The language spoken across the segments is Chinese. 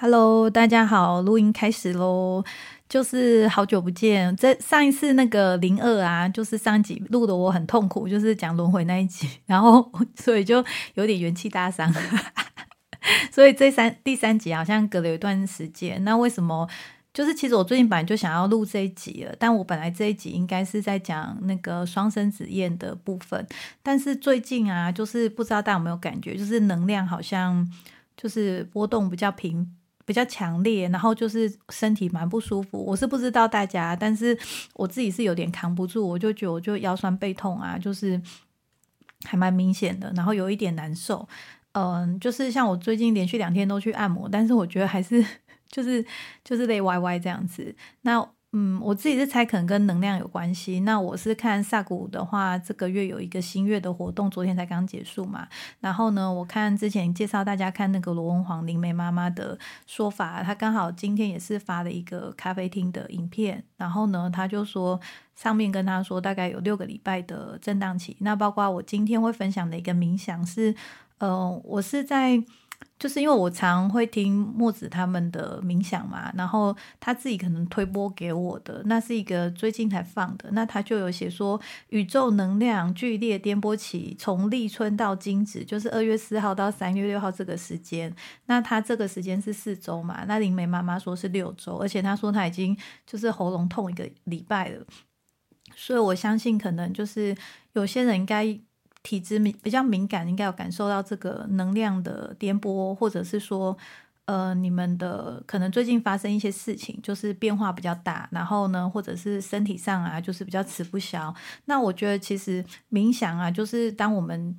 Hello，大家好，录音开始喽。就是好久不见，这上一次那个零二啊，就是上集录的我很痛苦，就是讲轮回那一集，然后 所以就有点元气大伤。所以这三第三集好像隔了一段时间。那为什么？就是其实我最近本来就想要录这一集了，但我本来这一集应该是在讲那个双生子宴的部分，但是最近啊，就是不知道大家有没有感觉，就是能量好像就是波动比较频。比较强烈，然后就是身体蛮不舒服。我是不知道大家，但是我自己是有点扛不住，我就觉得我就腰酸背痛啊，就是还蛮明显的，然后有一点难受。嗯，就是像我最近连续两天都去按摩，但是我觉得还是 就是就是累歪歪这样子。那嗯，我自己是猜可能跟能量有关系。那我是看萨古的话，这个月有一个新月的活动，昨天才刚结束嘛。然后呢，我看之前介绍大家看那个罗文皇灵梅妈妈的说法，她刚好今天也是发了一个咖啡厅的影片。然后呢，她就说上面跟她说大概有六个礼拜的震荡期。那包括我今天会分享的一个冥想是，呃，我是在。就是因为我常会听墨子他们的冥想嘛，然后他自己可能推播给我的，那是一个最近才放的，那他就有写说宇宙能量剧烈颠簸期从立春到惊蛰，就是二月四号到三月六号这个时间，那他这个时间是四周嘛，那灵梅妈妈说是六周，而且他说他已经就是喉咙痛一个礼拜了，所以我相信可能就是有些人应该。体质敏比较敏感，应该有感受到这个能量的颠簸，或者是说，呃，你们的可能最近发生一些事情，就是变化比较大，然后呢，或者是身体上啊，就是比较吃不消。那我觉得其实冥想啊，就是当我们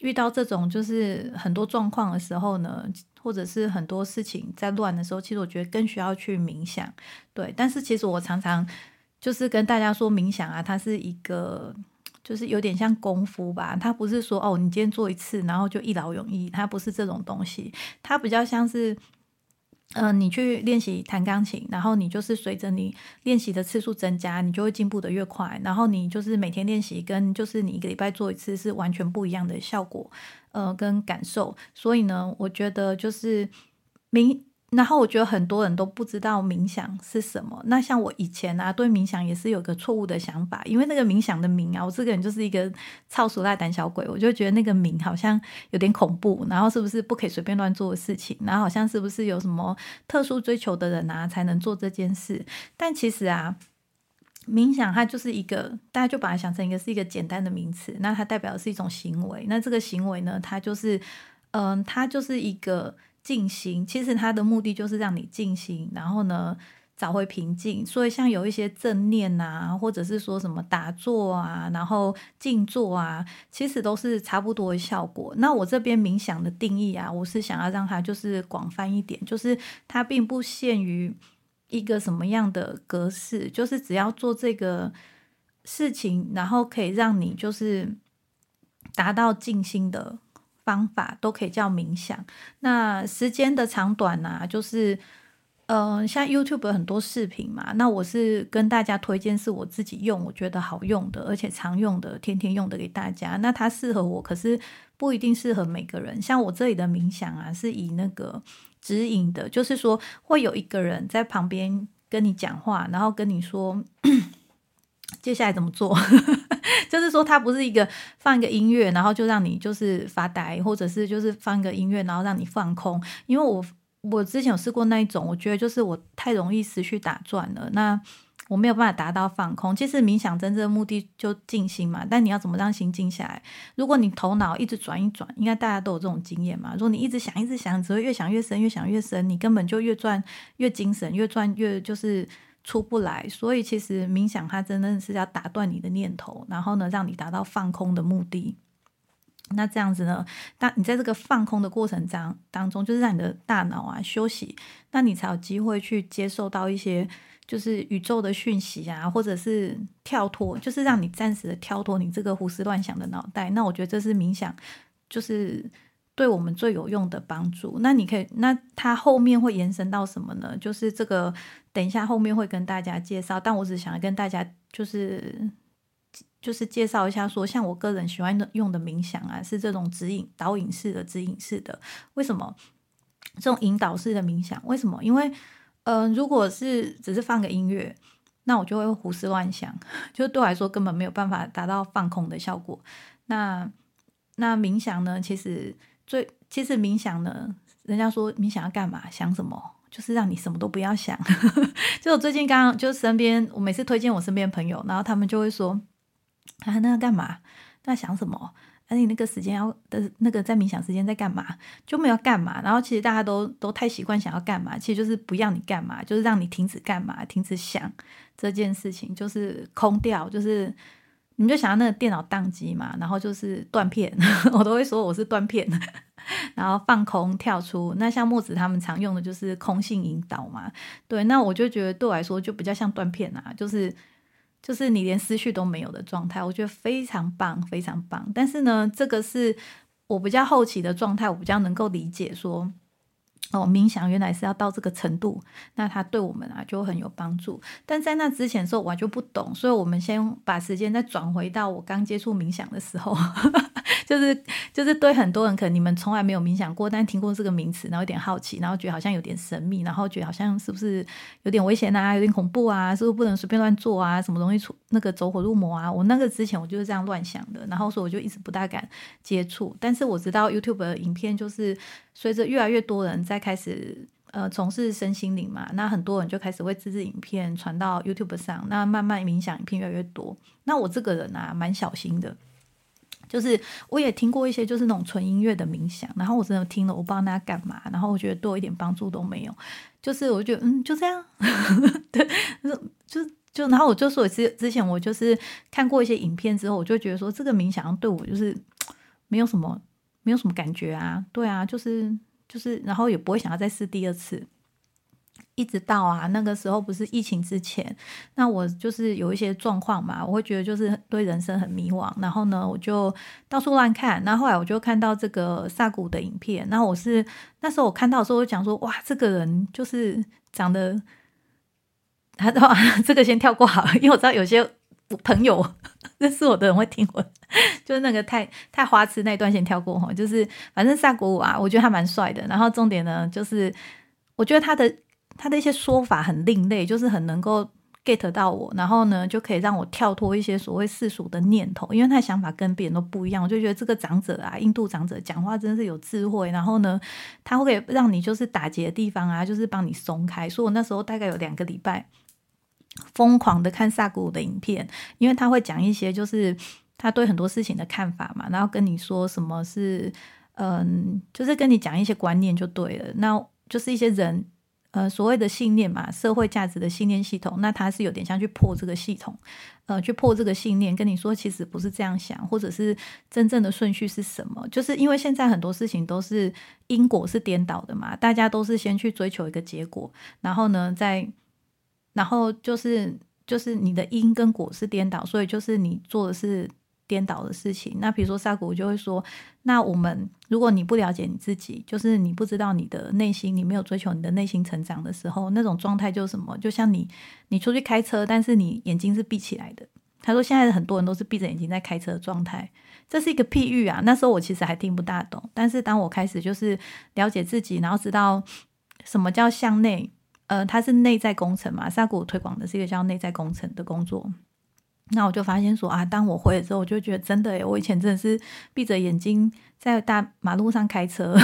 遇到这种就是很多状况的时候呢，或者是很多事情在乱的时候，其实我觉得更需要去冥想。对，但是其实我常常就是跟大家说，冥想啊，它是一个。就是有点像功夫吧，它不是说哦，你今天做一次，然后就一劳永逸，它不是这种东西，它比较像是，嗯，你去练习弹钢琴，然后你就是随着你练习的次数增加，你就会进步的越快，然后你就是每天练习，跟就是你一个礼拜做一次是完全不一样的效果，呃，跟感受，所以呢，我觉得就是明。然后我觉得很多人都不知道冥想是什么。那像我以前啊，对冥想也是有个错误的想法，因为那个冥想的冥啊，我这个人就是一个超俗辣胆小鬼，我就觉得那个冥好像有点恐怖。然后是不是不可以随便乱做的事情？然后好像是不是有什么特殊追求的人啊才能做这件事？但其实啊，冥想它就是一个，大家就把它想成一个是一个简单的名词。那它代表的是一种行为。那这个行为呢，它就是，嗯，它就是一个。静心，其实它的目的就是让你静心，然后呢找回平静。所以像有一些正念啊，或者是说什么打坐啊，然后静坐啊，其实都是差不多的效果。那我这边冥想的定义啊，我是想要让它就是广泛一点，就是它并不限于一个什么样的格式，就是只要做这个事情，然后可以让你就是达到静心的。方法都可以叫冥想。那时间的长短呢？就是，呃，像 YouTube 有很多视频嘛。那我是跟大家推荐是我自己用，我觉得好用的，而且常用的，天天用的给大家。那它适合我，可是不一定适合每个人。像我这里的冥想啊，是以那个指引的，就是说会有一个人在旁边跟你讲话，然后跟你说。接下来怎么做？就是说，它不是一个放一个音乐，然后就让你就是发呆，或者是就是放一个音乐，然后让你放空。因为我我之前有试过那一种，我觉得就是我太容易思绪打转了，那我没有办法达到放空。其实冥想真正的目的就静心嘛，但你要怎么让心静下来？如果你头脑一直转一转，应该大家都有这种经验嘛。如果你一直想一直想，只会越想越深，越想越深，你根本就越转越精神，越转越就是。出不来，所以其实冥想它真的是要打断你的念头，然后呢，让你达到放空的目的。那这样子呢，当你在这个放空的过程当当中，就是让你的大脑啊休息，那你才有机会去接受到一些就是宇宙的讯息啊，或者是跳脱，就是让你暂时的跳脱你这个胡思乱想的脑袋。那我觉得这是冥想，就是。对我们最有用的帮助，那你可以，那它后面会延伸到什么呢？就是这个，等一下后面会跟大家介绍。但我只想要跟大家就是就是介绍一下，说像我个人喜欢用的冥想啊，是这种指引导引式的指引式的。为什么？这种引导式的冥想。为什么？因为，嗯，如果是只是放个音乐，那我就会胡思乱想，就对我来说根本没有办法达到放空的效果。那那冥想呢？其实最其实冥想呢，人家说冥想要干嘛？想什么？就是让你什么都不要想。就我最近刚刚就身边，我每次推荐我身边朋友，然后他们就会说：“啊，那要干嘛？那想什么？那你那个时间要的那个在冥想时间在干嘛？就没有干嘛。然后其实大家都都太习惯想要干嘛，其实就是不要你干嘛，就是让你停止干嘛，停止想这件事情，就是空掉，就是。”你就想要那个电脑宕机嘛，然后就是断片，我都会说我是断片，然后放空跳出。那像墨子他们常用的就是空性引导嘛，对，那我就觉得对我来说就比较像断片啊，就是就是你连思绪都没有的状态，我觉得非常棒，非常棒。但是呢，这个是我比较后期的状态，我比较能够理解说。哦，冥想原来是要到这个程度，那它对我们啊就很有帮助。但在那之前的时候，我就不懂，所以我们先把时间再转回到我刚接触冥想的时候，就是就是对很多人可能你们从来没有冥想过，但听过这个名词，然后有点好奇，然后觉得好像有点神秘，然后觉得好像是不是有点危险啊，有点恐怖啊，是不是不能随便乱做啊，什么容易出那个走火入魔啊？我那个之前我就是这样乱想的，然后所以我就一直不大敢接触。但是我知道 YouTube 的影片就是随着越来越多人在开始呃从事身心灵嘛，那很多人就开始会自制影片传到 YouTube 上，那慢慢冥想影片越来越多。那我这个人啊，蛮小心的，就是我也听过一些就是那种纯音乐的冥想，然后我真的听了，我不知道那干嘛，然后我觉得对我一点帮助都没有。就是我觉得嗯就这样，对，就就然后我就说之之前我就是看过一些影片之后，我就觉得说这个冥想对我就是没有什么没有什么感觉啊，对啊，就是。就是，然后也不会想要再试第二次，一直到啊那个时候不是疫情之前，那我就是有一些状况嘛，我会觉得就是对人生很迷惘，然后呢我就到处乱看，那后来我就看到这个萨古的影片，那我是那时候我看到的时候，我讲说哇，这个人就是长得，他的 话这个先跳过好，因为我知道有些。朋友 认识我的人会听我，就是那个太太花痴那一段先跳过哈，就是反正萨古舞啊，我觉得他蛮帅的。然后重点呢，就是我觉得他的他的一些说法很另类，就是很能够 get 到我，然后呢就可以让我跳脱一些所谓世俗的念头，因为他的想法跟别人都不一样。我就觉得这个长者啊，印度长者讲话真的是有智慧，然后呢他会让你就是打结的地方啊，就是帮你松开。所以我那时候大概有两个礼拜。疯狂的看萨古的影片，因为他会讲一些就是他对很多事情的看法嘛，然后跟你说什么是嗯，就是跟你讲一些观念就对了。那就是一些人呃所谓的信念嘛，社会价值的信念系统，那他是有点像去破这个系统，呃，去破这个信念，跟你说其实不是这样想，或者是真正的顺序是什么？就是因为现在很多事情都是因果是颠倒的嘛，大家都是先去追求一个结果，然后呢再。然后就是就是你的因跟果是颠倒，所以就是你做的是颠倒的事情。那比如说萨古就会说，那我们如果你不了解你自己，就是你不知道你的内心，你没有追求你的内心成长的时候，那种状态就是什么？就像你你出去开车，但是你眼睛是闭起来的。他说现在很多人都是闭着眼睛在开车的状态，这是一个譬喻啊。那时候我其实还听不大懂，但是当我开始就是了解自己，然后知道什么叫向内。呃，它是内在工程嘛？萨古推广的是一个叫内在工程的工作。那我就发现说啊，当我回了之后，我就觉得真的，我以前真的是闭着眼睛在大马路上开车。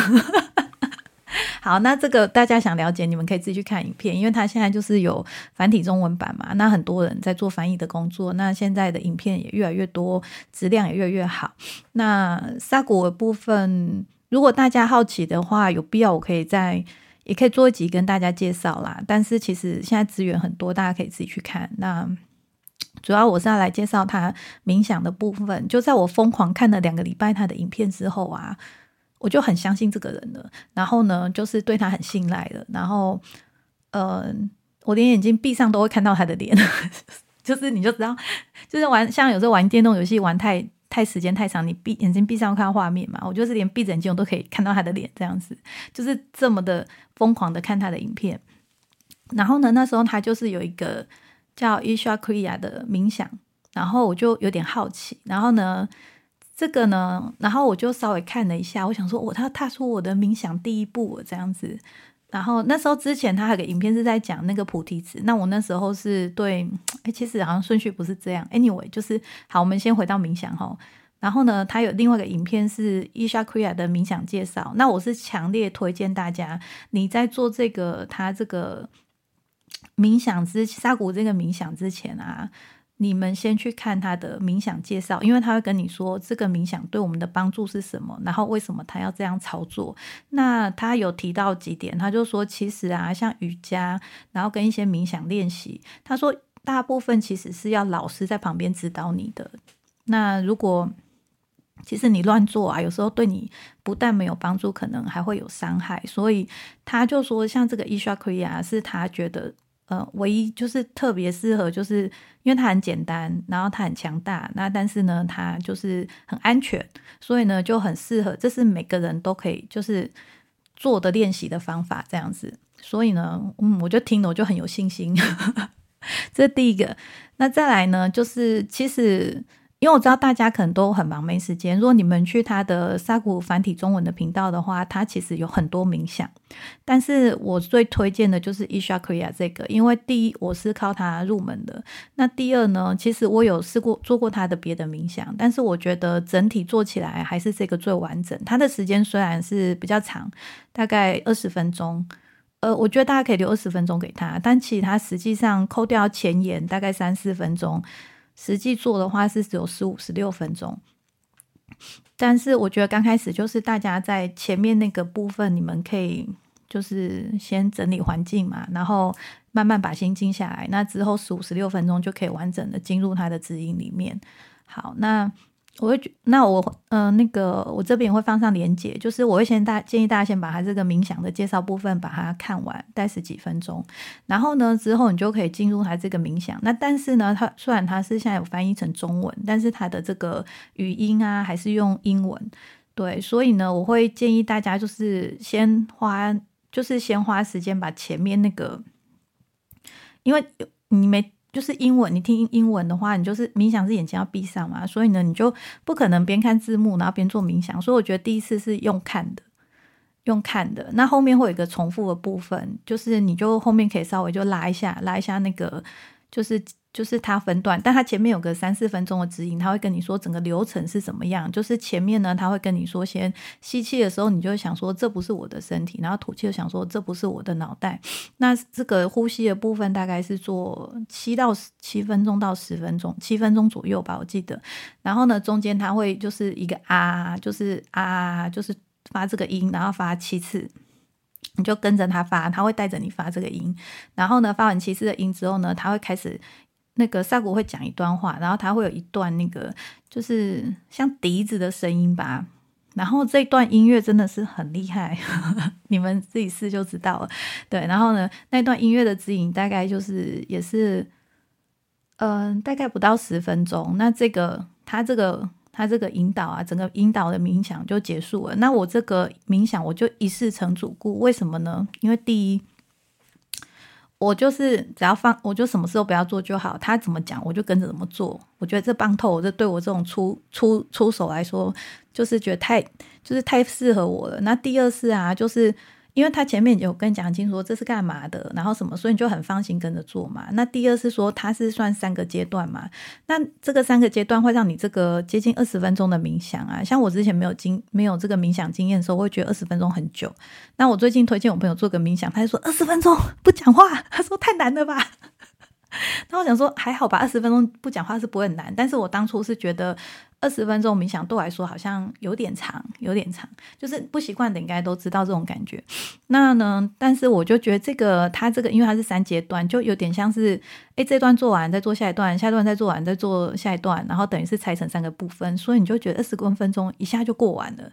好，那这个大家想了解，你们可以自己去看影片，因为它现在就是有繁体中文版嘛。那很多人在做翻译的工作，那现在的影片也越来越多，质量也越来越好。那萨古的部分，如果大家好奇的话，有必要我可以在。也可以做一集跟大家介绍啦，但是其实现在资源很多，大家可以自己去看。那主要我是要来介绍他冥想的部分。就在我疯狂看了两个礼拜他的影片之后啊，我就很相信这个人了。然后呢，就是对他很信赖了。然后，嗯，我连眼睛闭上都会看到他的脸，就是你就知道，就是玩像有时候玩电动游戏玩太。太时间太长，你闭眼睛闭上看画面嘛？我就是连闭着眼睛我都可以看到他的脸，这样子就是这么的疯狂的看他的影片。然后呢，那时候他就是有一个叫 Isha Kria 的冥想，然后我就有点好奇。然后呢，这个呢，然后我就稍微看了一下，我想说，我他踏出我的冥想第一步这样子。然后那时候之前他有个影片是在讲那个菩提子，那我那时候是对，哎，其实好像顺序不是这样。Anyway，就是好，我们先回到冥想哈。然后呢，他有另外一个影片是伊莎奎亚的冥想介绍。那我是强烈推荐大家，你在做这个他这个冥想之沙谷这个冥想之前啊。你们先去看他的冥想介绍，因为他会跟你说这个冥想对我们的帮助是什么，然后为什么他要这样操作。那他有提到几点，他就说其实啊，像瑜伽，然后跟一些冥想练习，他说大部分其实是要老师在旁边指导你的。那如果其实你乱做啊，有时候对你不但没有帮助，可能还会有伤害。所以他就说，像这个伊莎奎亚是他觉得。呃，唯一就是特别适合，就是因为它很简单，然后它很强大，那但是呢，它就是很安全，所以呢就很适合，这是每个人都可以就是做的练习的方法这样子。所以呢，嗯，我就听了我就很有信心，这是第一个。那再来呢，就是其实。因为我知道大家可能都很忙没时间。如果你们去他的沙谷繁体中文的频道的话，他其实有很多冥想。但是我最推荐的就是 Isha Kriya 这个，因为第一我是靠他入门的。那第二呢，其实我有试过做过他的别的冥想，但是我觉得整体做起来还是这个最完整。它的时间虽然是比较长，大概二十分钟，呃，我觉得大家可以留二十分钟给他，但其实他实际上扣掉前言，大概三四分钟。实际做的话是只有十五、十六分钟，但是我觉得刚开始就是大家在前面那个部分，你们可以就是先整理环境嘛，然后慢慢把心静下来，那之后十五、十六分钟就可以完整的进入他的指引里面。好，那。我会觉，那我呃，那个我这边会放上连接，就是我会先大建议大家先把它这个冥想的介绍部分把它看完，待十几分钟，然后呢之后你就可以进入它这个冥想。那但是呢，它虽然它是现在有翻译成中文，但是它的这个语音啊还是用英文，对，所以呢，我会建议大家就是先花，就是先花时间把前面那个，因为你没。就是英文，你听英文的话，你就是冥想是眼睛要闭上嘛，所以呢，你就不可能边看字幕然后边做冥想。所以我觉得第一次是用看的，用看的。那后面会有一个重复的部分，就是你就后面可以稍微就拉一下，拉一下那个，就是。就是它分段，但它前面有个三四分钟的指引，他会跟你说整个流程是怎么样。就是前面呢，他会跟你说，先吸气的时候，你就会想说这不是我的身体，然后吐气就想说这不是我的脑袋。那这个呼吸的部分大概是做七到七分钟到十分钟，七分钟左右吧，我记得。然后呢，中间他会就是一个啊，就是啊，就是发这个音，然后发七次，你就跟着他发，他会带着你发这个音。然后呢，发完七次的音之后呢，他会开始。那个萨古会讲一段话，然后他会有一段那个就是像笛子的声音吧，然后这段音乐真的是很厉害，你们自己试就知道了。对，然后呢，那段音乐的指引大概就是也是，嗯，大概不到十分钟。那这个他这个他这个引导啊，整个引导的冥想就结束了。那我这个冥想我就一试成主顾，为什么呢？因为第一。我就是只要放，我就什么事都不要做就好。他怎么讲，我就跟着怎么做。我觉得这帮透，这对我这种出出出手来说，就是觉得太就是太适合我了。那第二次啊，就是。因为他前面有跟你讲清楚这是干嘛的，然后什么，所以你就很放心跟着做嘛。那第二是说，它是算三个阶段嘛？那这个三个阶段会让你这个接近二十分钟的冥想啊。像我之前没有经没有这个冥想经验的时候，我会觉得二十分钟很久。那我最近推荐我朋友做个冥想，他就说二十分钟不讲话，他说太难了吧。那我想说还好吧，二十分钟不讲话是不会很难。但是我当初是觉得二十分钟冥想对我来说好像有点长，有点长，就是不习惯的应该都知道这种感觉。那呢，但是我就觉得这个它这个，因为它是三阶段，就有点像是哎这段做完再做下一段，下一段再做完再做下一段，然后等于是拆成三个部分，所以你就觉得二十多分钟一下就过完了。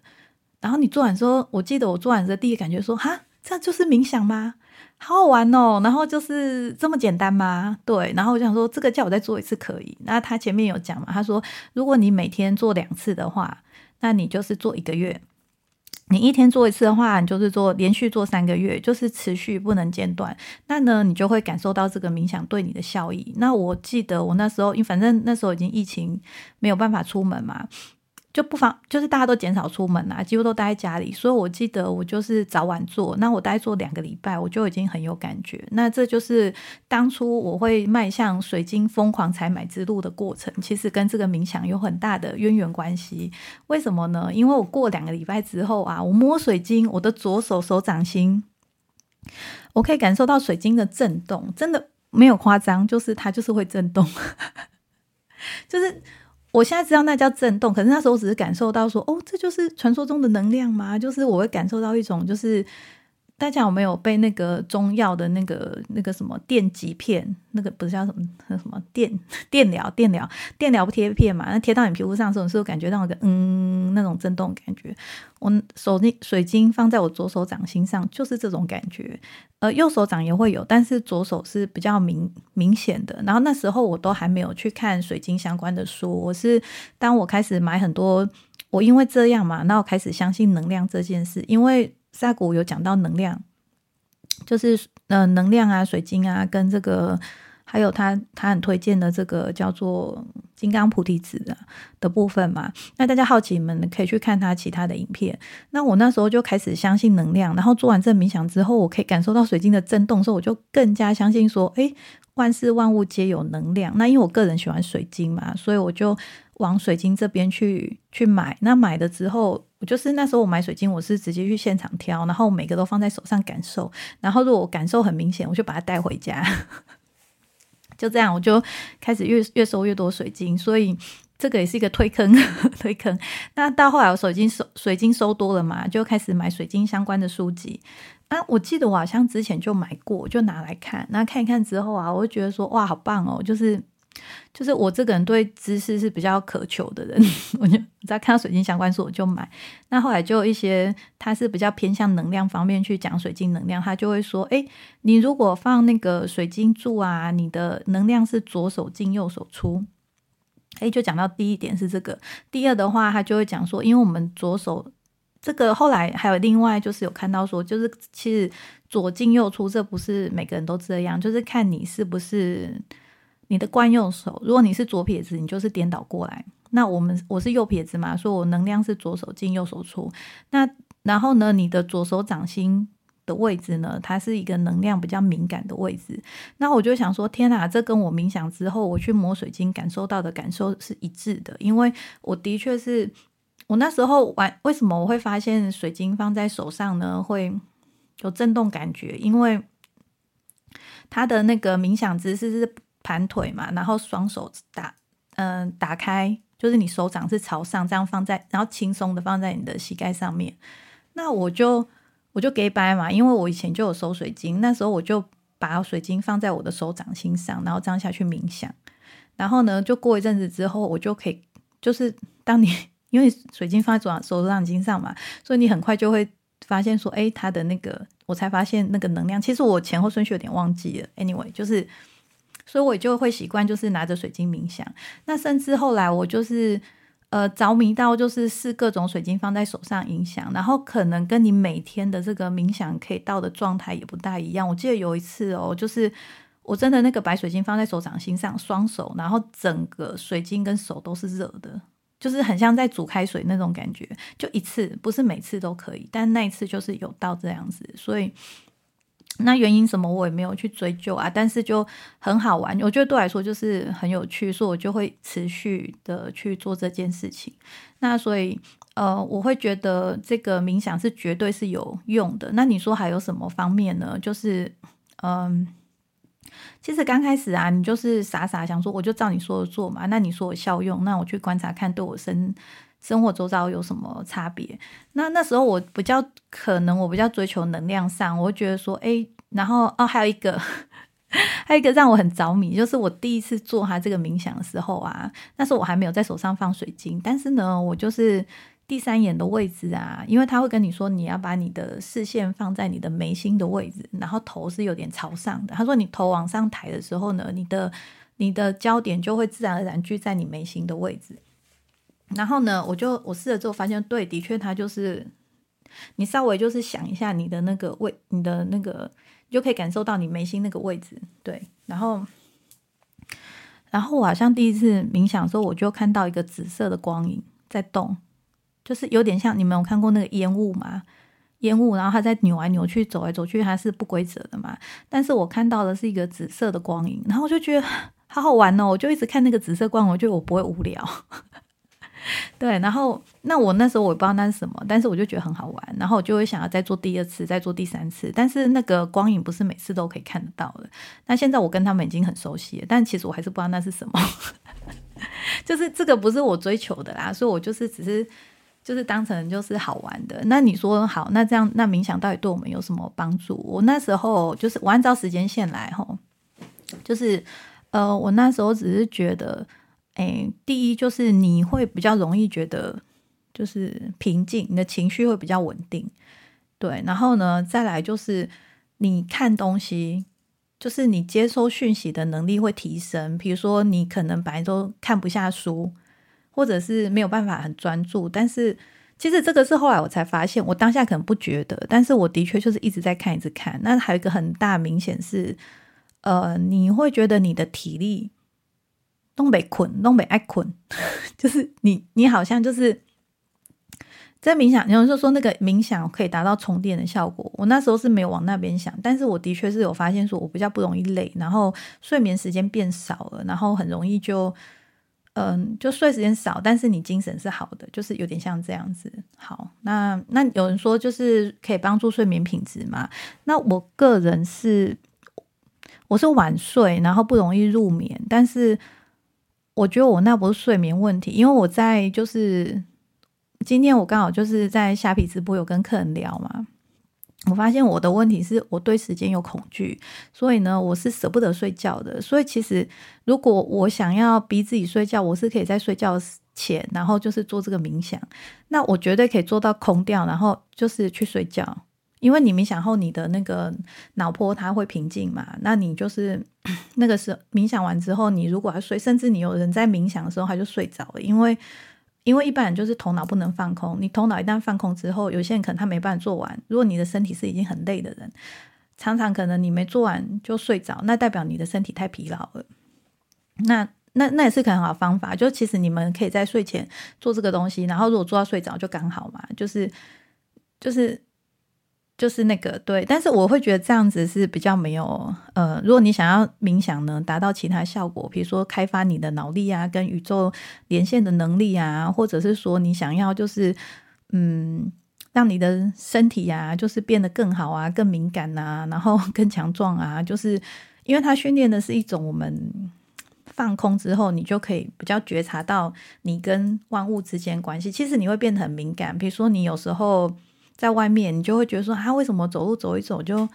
然后你做完之后，我记得我做完的第一感觉说哈，这就是冥想吗？好好玩哦，然后就是这么简单吗？对，然后我想说，这个叫我再做一次可以。那他前面有讲嘛？他说，如果你每天做两次的话，那你就是做一个月；你一天做一次的话，你就是做连续做三个月，就是持续不能间断。那呢，你就会感受到这个冥想对你的效益。那我记得我那时候，因为反正那时候已经疫情没有办法出门嘛。就不妨就是大家都减少出门啊，几乎都待在家里，所以我记得我就是早晚做，那我待做两个礼拜，我就已经很有感觉。那这就是当初我会迈向水晶疯狂采买之路的过程，其实跟这个冥想有很大的渊源关系。为什么呢？因为我过两个礼拜之后啊，我摸水晶，我的左手手掌心，我可以感受到水晶的震动，真的没有夸张，就是它就是会震动，就是。我现在知道那叫震动，可是那时候只是感受到说，哦，这就是传说中的能量吗？就是我会感受到一种，就是大家有没有被那个中药的那个那个什么电极片，那个不是叫什么那什么电 电疗电疗电疗不贴片嘛？那贴到你皮肤上的时候，是不是感觉到一个嗯那种震动感觉？我手那水晶放在我左手掌心上，就是这种感觉。呃，右手掌也会有，但是左手是比较明明显的。然后那时候我都还没有去看水晶相关的书，我是当我开始买很多，我因为这样嘛，那我开始相信能量这件事。因为萨古有讲到能量，就是呃能量啊，水晶啊，跟这个。还有他，他很推荐的这个叫做金刚菩提子的的部分嘛。那大家好奇，你们可以去看他其他的影片。那我那时候就开始相信能量，然后做完这冥想之后，我可以感受到水晶的震动，所以我就更加相信说，诶，万事万物皆有能量。那因为我个人喜欢水晶嘛，所以我就往水晶这边去去买。那买了之后，我就是那时候我买水晶，我是直接去现场挑，然后每个都放在手上感受。然后如果我感受很明显，我就把它带回家。就这样，我就开始越越收越多水晶，所以这个也是一个推坑 推坑。那到后来，我水晶收水晶收多了嘛，就开始买水晶相关的书籍。啊，我记得我好像之前就买过，就拿来看。那看一看之后啊，我就觉得说，哇，好棒哦，就是。就是我这个人对知识是比较渴求的人，我就在看到水晶相关书我就买。那后来就一些他是比较偏向能量方面去讲水晶能量，他就会说：哎，你如果放那个水晶柱啊，你的能量是左手进右手出。哎，就讲到第一点是这个。第二的话，他就会讲说，因为我们左手这个后来还有另外就是有看到说，就是其实左进右出，这不是每个人都这样，就是看你是不是。你的惯用手，如果你是左撇子，你就是颠倒过来。那我们我是右撇子嘛，说我能量是左手进右手出。那然后呢，你的左手掌心的位置呢，它是一个能量比较敏感的位置。那我就想说，天哪，这跟我冥想之后我去摸水晶感受到的感受是一致的。因为我的确是我那时候玩，为什么我会发现水晶放在手上呢会有震动感觉？因为它的那个冥想姿势是。盘腿嘛，然后双手打，嗯，打开，就是你手掌是朝上，这样放在，然后轻松的放在你的膝盖上面。那我就我就给掰嘛，因为我以前就有收水晶，那时候我就把水晶放在我的手掌心上，然后这样下去冥想。然后呢，就过一阵子之后，我就可以，就是当你因为水晶放在手手掌心上嘛，所以你很快就会发现说，哎，它的那个，我才发现那个能量，其实我前后顺序有点忘记了。Anyway，就是。所以我就会习惯，就是拿着水晶冥想。那甚至后来，我就是呃着迷到，就是试各种水晶放在手上影响，然后可能跟你每天的这个冥想可以到的状态也不大一样。我记得有一次哦，就是我真的那个白水晶放在手掌心上，双手，然后整个水晶跟手都是热的，就是很像在煮开水那种感觉。就一次，不是每次都可以，但那一次就是有到这样子，所以。那原因什么我也没有去追究啊，但是就很好玩，我觉得对我来说就是很有趣，所以我就会持续的去做这件事情。那所以呃，我会觉得这个冥想是绝对是有用的。那你说还有什么方面呢？就是嗯，其实刚开始啊，你就是傻傻想说，我就照你说的做嘛。那你说我效用，那我去观察看对我身。生活周遭有什么差别？那那时候我比较可能，我比较追求能量上，我会觉得说，哎，然后哦，还有一个，还有一个让我很着迷，就是我第一次做他这个冥想的时候啊，那时候我还没有在手上放水晶，但是呢，我就是第三眼的位置啊，因为他会跟你说，你要把你的视线放在你的眉心的位置，然后头是有点朝上的。他说，你头往上抬的时候呢，你的你的焦点就会自然而然聚在你眉心的位置。然后呢，我就我试了之后发现，对，的确，它就是你稍微就是想一下你的那个位，你的那个，你就可以感受到你眉心那个位置。对，然后，然后我好像第一次冥想的时候，我就看到一个紫色的光影在动，就是有点像你们有看过那个烟雾吗？烟雾，然后它在扭来扭去、走来走去，它是不规则的嘛。但是我看到的是一个紫色的光影，然后我就觉得 好好玩哦，我就一直看那个紫色光，我觉得我不会无聊。对，然后那我那时候我也不知道那是什么，但是我就觉得很好玩，然后我就会想要再做第二次，再做第三次。但是那个光影不是每次都可以看得到的。那现在我跟他们已经很熟悉了，但其实我还是不知道那是什么。就是这个不是我追求的啦，所以我就是只是就是当成就是好玩的。那你说好，那这样那冥想到底对我们有什么帮助？我那时候就是我按照时间线来吼，就是呃，我那时候只是觉得。哎，第一就是你会比较容易觉得就是平静，你的情绪会比较稳定，对。然后呢，再来就是你看东西，就是你接收讯息的能力会提升。比如说，你可能本来都看不下书，或者是没有办法很专注，但是其实这个是后来我才发现，我当下可能不觉得，但是我的确就是一直在看，一直看。那还有一个很大明显是，呃，你会觉得你的体力。东北困，东北爱困，就是你，你好像就是在冥想。有人就说那个冥想可以达到充电的效果，我那时候是没有往那边想，但是我的确是有发现，说我比较不容易累，然后睡眠时间变少了，然后很容易就，嗯，就睡时间少，但是你精神是好的，就是有点像这样子。好，那那有人说就是可以帮助睡眠品质嘛？那我个人是我是晚睡，然后不容易入眠，但是。我觉得我那不是睡眠问题，因为我在就是今天我刚好就是在虾皮直播有跟客人聊嘛，我发现我的问题是我对时间有恐惧，所以呢我是舍不得睡觉的。所以其实如果我想要逼自己睡觉，我是可以在睡觉前，然后就是做这个冥想，那我绝对可以做到空掉，然后就是去睡觉。因为你冥想后，你的那个脑波它会平静嘛，那你就是 那个时冥想完之后，你如果要睡，甚至你有人在冥想的时候他就睡着了，因为因为一般人就是头脑不能放空，你头脑一旦放空之后，有些人可能他没办法做完。如果你的身体是已经很累的人，常常可能你没做完就睡着，那代表你的身体太疲劳了。那那那也是很好方法，就其实你们可以在睡前做这个东西，然后如果做到睡着就刚好嘛，就是就是。就是那个对，但是我会觉得这样子是比较没有呃，如果你想要冥想呢，达到其他效果，比如说开发你的脑力啊，跟宇宙连线的能力啊，或者是说你想要就是嗯，让你的身体呀，就是变得更好啊，更敏感啊，然后 更强壮啊，就是因为它训练的是一种我们放空之后，你就可以比较觉察到你跟万物之间关系。其实你会变得很敏感，比如说你有时候。在外面，你就会觉得说，他为什么走路走一走就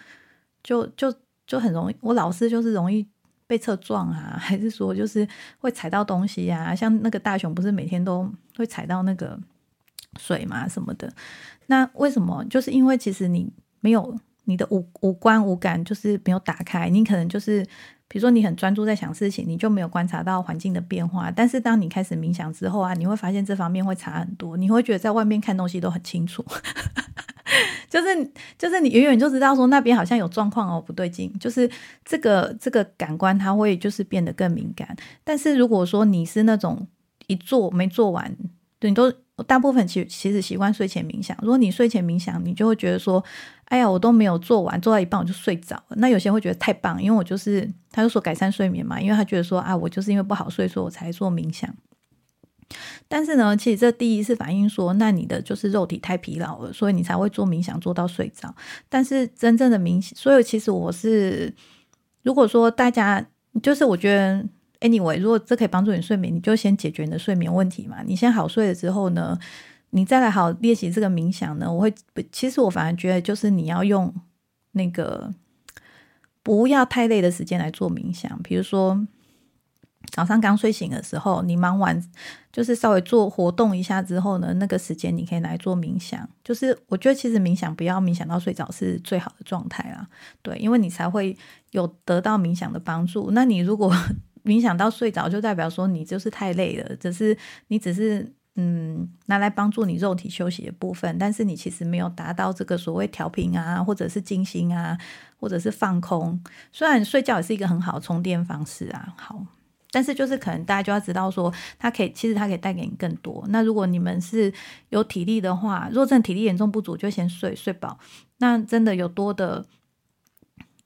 就就就很容易？我老是就是容易被车撞啊，还是说就是会踩到东西呀？像那个大熊不是每天都会踩到那个水嘛什么的？那为什么？就是因为其实你没有你的五五官五感就是没有打开，你可能就是。比如说你很专注在想事情，你就没有观察到环境的变化。但是当你开始冥想之后啊，你会发现这方面会差很多。你会觉得在外面看东西都很清楚，就是就是你远远就知道说那边好像有状况哦，不对劲。就是这个这个感官它会就是变得更敏感。但是如果说你是那种一做没做完，你都。大部分其其实习惯睡前冥想。如果你睡前冥想，你就会觉得说：“哎呀，我都没有做完，做到一半我就睡着了。”那有些人会觉得太棒，因为我就是他就说改善睡眠嘛，因为他觉得说啊，我就是因为不好睡，所以我才做冥想。但是呢，其实这第一是反映说，那你的就是肉体太疲劳了，所以你才会做冥想做到睡着。但是真正的冥想，所以其实我是如果说大家就是我觉得。Anyway，如果这可以帮助你睡眠，你就先解决你的睡眠问题嘛。你先好睡了之后呢，你再来好练习这个冥想呢。我会，其实我反而觉得，就是你要用那个不要太累的时间来做冥想。比如说早上刚睡醒的时候，你忙完就是稍微做活动一下之后呢，那个时间你可以来做冥想。就是我觉得其实冥想不要冥想到睡着是最好的状态啦。对，因为你才会有得到冥想的帮助。那你如果冥想到睡着，就代表说你就是太累了，只是你只是嗯拿来帮助你肉体休息的部分，但是你其实没有达到这个所谓调频啊，或者是静心啊，或者是放空。虽然睡觉也是一个很好的充电方式啊。好，但是就是可能大家就要知道说，它可以其实它可以带给你更多。那如果你们是有体力的话，如果真的体力严重不足，就先睡睡饱。那真的有多的。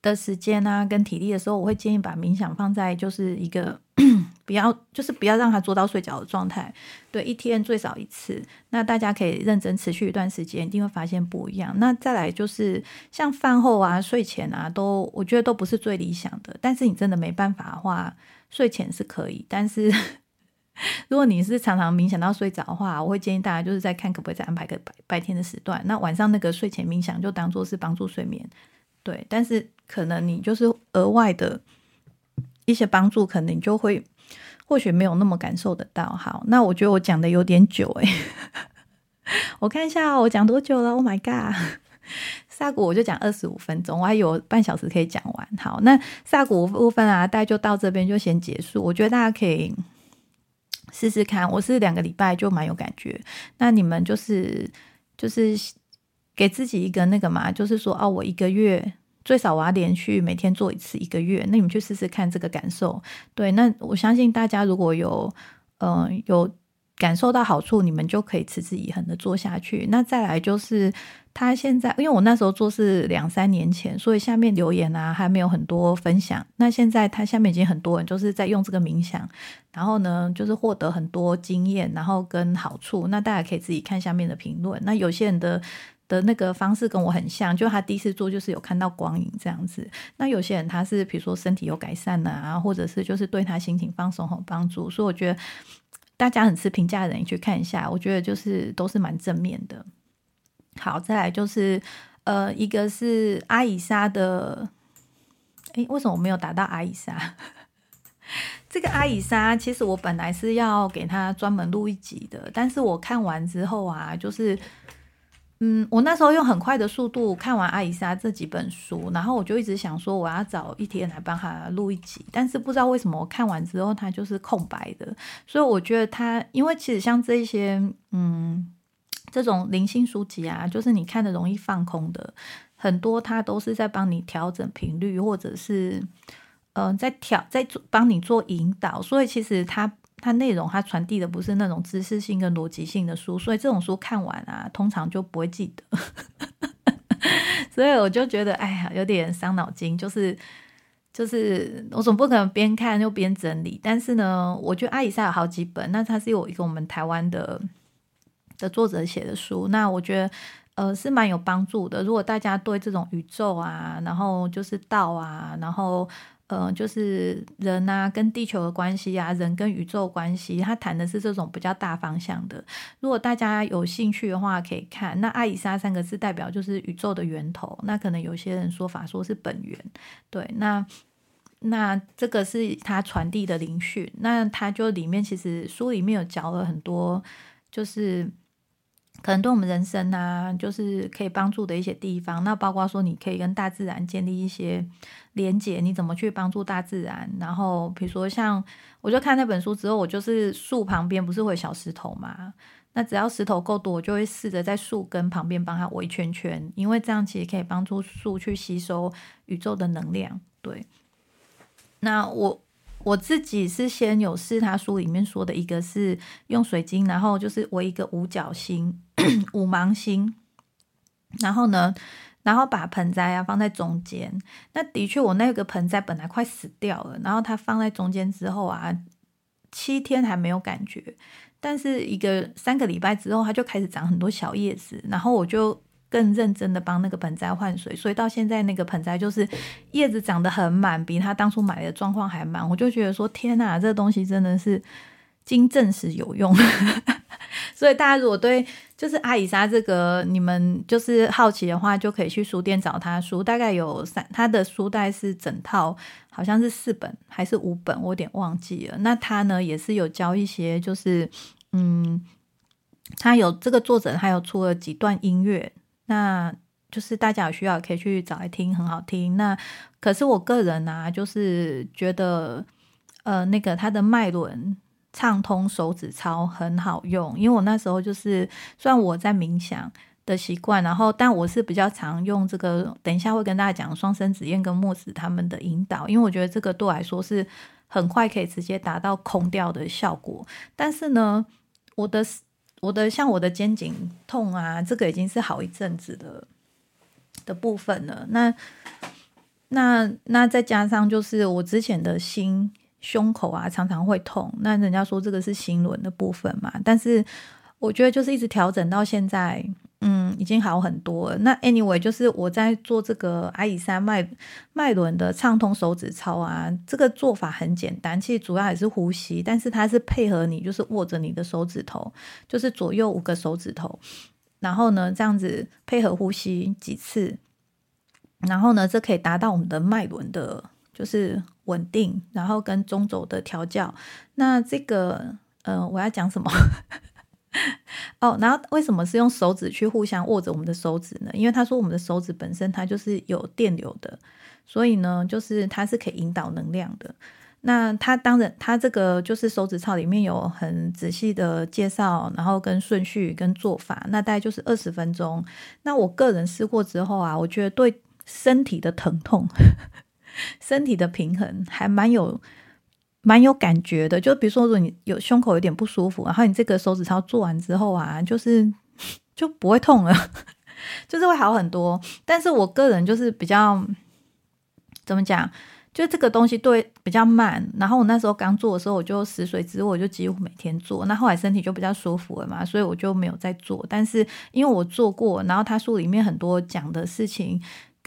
的时间啊，跟体力的时候，我会建议把冥想放在就是一个 不要，就是不要让他做到睡着的状态。对，一天最少一次。那大家可以认真持续一段时间，一定会发现不一样。那再来就是像饭后啊、睡前啊，都我觉得都不是最理想的。但是你真的没办法的话，睡前是可以。但是 如果你是常常冥想到睡着的话，我会建议大家就是在看可不可以再安排个白白天的时段。那晚上那个睡前冥想就当做是帮助睡眠。对，但是可能你就是额外的一些帮助，可能你就会或许没有那么感受得到。好，那我觉得我讲的有点久诶，我看一下我讲多久了？Oh my god，萨古我就讲二十五分钟，我还有半小时可以讲完。好，那萨古部分啊，大概就到这边就先结束。我觉得大家可以试试看，我是两个礼拜就蛮有感觉。那你们就是就是。给自己一个那个嘛，就是说哦，我一个月最少我要连续每天做一次一个月，那你们去试试看这个感受。对，那我相信大家如果有嗯有感受到好处，你们就可以持之以恒的做下去。那再来就是他现在，因为我那时候做是两三年前，所以下面留言啊还没有很多分享。那现在他下面已经很多人就是在用这个冥想，然后呢就是获得很多经验，然后跟好处。那大家可以自己看下面的评论。那有些人的。的那个方式跟我很像，就他第一次做就是有看到光影这样子。那有些人他是比如说身体有改善了啊，或者是就是对他心情放松有帮助。所以我觉得大家很吃评价的人，你去看一下，我觉得就是都是蛮正面的。好，再来就是呃，一个是阿以莎的，诶，为什么我没有达到阿以莎？这个阿以莎其实我本来是要给他专门录一集的，但是我看完之后啊，就是。嗯，我那时候用很快的速度看完阿伊莎这几本书，然后我就一直想说我要找一天来帮他录一集，但是不知道为什么我看完之后他就是空白的，所以我觉得他，因为其实像这些，嗯，这种灵性书籍啊，就是你看的容易放空的，很多他都是在帮你调整频率，或者是，嗯，在调在做帮你做引导，所以其实他。它内容它传递的不是那种知识性跟逻辑性的书，所以这种书看完啊，通常就不会记得。所以我就觉得，哎呀，有点伤脑筋。就是就是，我总不可能边看又边整理。但是呢，我觉得阿以莎有好几本，那它是有一个我们台湾的的作者写的书，那我觉得呃是蛮有帮助的。如果大家对这种宇宙啊，然后就是道啊，然后。嗯，就是人啊，跟地球的关系啊，人跟宇宙关系，他谈的是这种比较大方向的。如果大家有兴趣的话，可以看。那阿以莎三个字代表就是宇宙的源头，那可能有些人说法说是本源。对，那那这个是他传递的灵讯。那他就里面其实书里面有教了很多，就是。可能对我们人生啊，就是可以帮助的一些地方。那包括说，你可以跟大自然建立一些连接，你怎么去帮助大自然？然后，比如说像，我就看那本书之后，我就是树旁边不是会有小石头嘛？那只要石头够多，我就会试着在树根旁边帮它围圈圈，因为这样其实可以帮助树去吸收宇宙的能量。对，那我。我自己是先有试他书里面说的一个是用水晶，然后就是围一个五角星、五芒星，然后呢，然后把盆栽啊放在中间。那的确，我那个盆栽本来快死掉了，然后它放在中间之后啊，七天还没有感觉，但是一个三个礼拜之后，它就开始长很多小叶子，然后我就。更认真的帮那个盆栽换水，所以到现在那个盆栽就是叶子长得很满，比他当初买的状况还满。我就觉得说，天哪，这东西真的是经证实有用。所以大家如果对就是阿以莎这个你们就是好奇的话，就可以去书店找他书，大概有三，他的书袋是整套，好像是四本还是五本，我有点忘记了。那他呢也是有教一些，就是嗯，他有这个作者，他有出了几段音乐。那就是大家有需要可以去找来听，很好听。那可是我个人呢，就是觉得，呃，那个他的脉轮畅通手指操很好用，因为我那时候就是，虽然我在冥想，的习惯。然后，但我是比较常用这个，等一下会跟大家讲双生子燕跟墨子他们的引导，因为我觉得这个对我来说是很快可以直接达到空掉的效果。但是呢，我的我的像我的肩颈痛啊，这个已经是好一阵子的的部分了。那那那再加上就是我之前的心胸口啊常常会痛，那人家说这个是心轮的部分嘛，但是我觉得就是一直调整到现在，嗯，已经好很多了。那 anyway 就是我在做这个阿里山脉脉轮的畅通手指操啊，这个做法很简单，其实主要还是呼吸，但是它是配合你就是握着你的手指头，就是左右五个手指头，然后呢这样子配合呼吸几次。然后呢，这可以达到我们的脉轮的，就是稳定，然后跟中轴的调教。那这个，呃，我要讲什么？哦，然后为什么是用手指去互相握着我们的手指呢？因为他说我们的手指本身它就是有电流的，所以呢，就是它是可以引导能量的。那他当然，他这个就是手指操里面有很仔细的介绍，然后跟顺序跟做法，那大概就是二十分钟。那我个人试过之后啊，我觉得对。身体的疼痛，身体的平衡还蛮有蛮有感觉的。就比如说，如果你有胸口有点不舒服，然后你这个手指操做完之后啊，就是就不会痛了，就是会好很多。但是我个人就是比较怎么讲，就这个东西对比较慢。然后我那时候刚做的时候，我就食髓知我就几乎每天做。那后来身体就比较舒服了嘛，所以我就没有再做。但是因为我做过，然后他书里面很多讲的事情。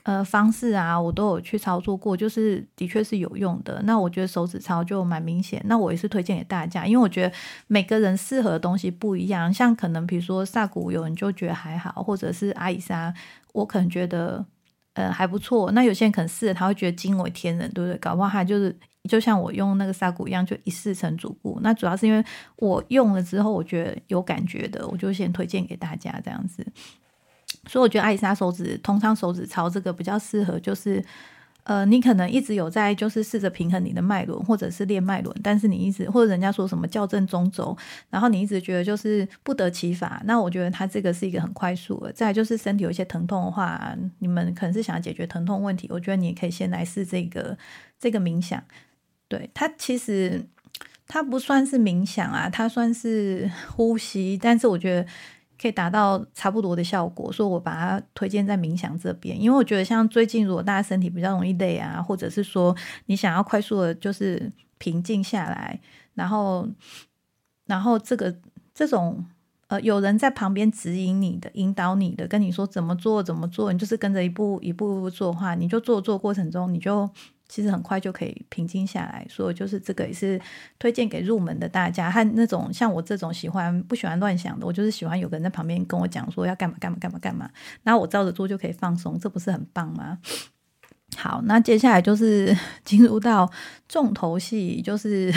呃，方式啊，我都有去操作过，就是的确是有用的。那我觉得手指操就蛮明显。那我也是推荐给大家，因为我觉得每个人适合的东西不一样。像可能比如说萨古，有人就觉得还好，或者是阿伊莎，我可能觉得呃还不错。那有些人可能试了，他会觉得惊为天人，对不对？搞不好他就是就像我用那个萨古一样，就一试成主顾。那主要是因为我用了之后，我觉得有感觉的，我就先推荐给大家这样子。所以我觉得艾莎手指通常手指操这个比较适合，就是呃，你可能一直有在就是试着平衡你的脉轮，或者是练脉轮，但是你一直或者人家说什么校正中轴，然后你一直觉得就是不得其法。那我觉得它这个是一个很快速的。再就是身体有一些疼痛的话，你们可能是想要解决疼痛问题，我觉得你也可以先来试这个这个冥想。对它其实它不算是冥想啊，它算是呼吸，但是我觉得。可以达到差不多的效果，所以我把它推荐在冥想这边，因为我觉得像最近如果大家身体比较容易累啊，或者是说你想要快速的，就是平静下来，然后，然后这个这种呃有人在旁边指引你的、引导你的，跟你说怎么做怎么做，你就是跟着一步一步做的话，你就做做过程中你就。其实很快就可以平静下来，所以就是这个也是推荐给入门的大家。和那种像我这种喜欢不喜欢乱想的，我就是喜欢有个人在旁边跟我讲说要干嘛干嘛干嘛干嘛，然后我照着做就可以放松，这不是很棒吗？好，那接下来就是 进入到重头戏，就是。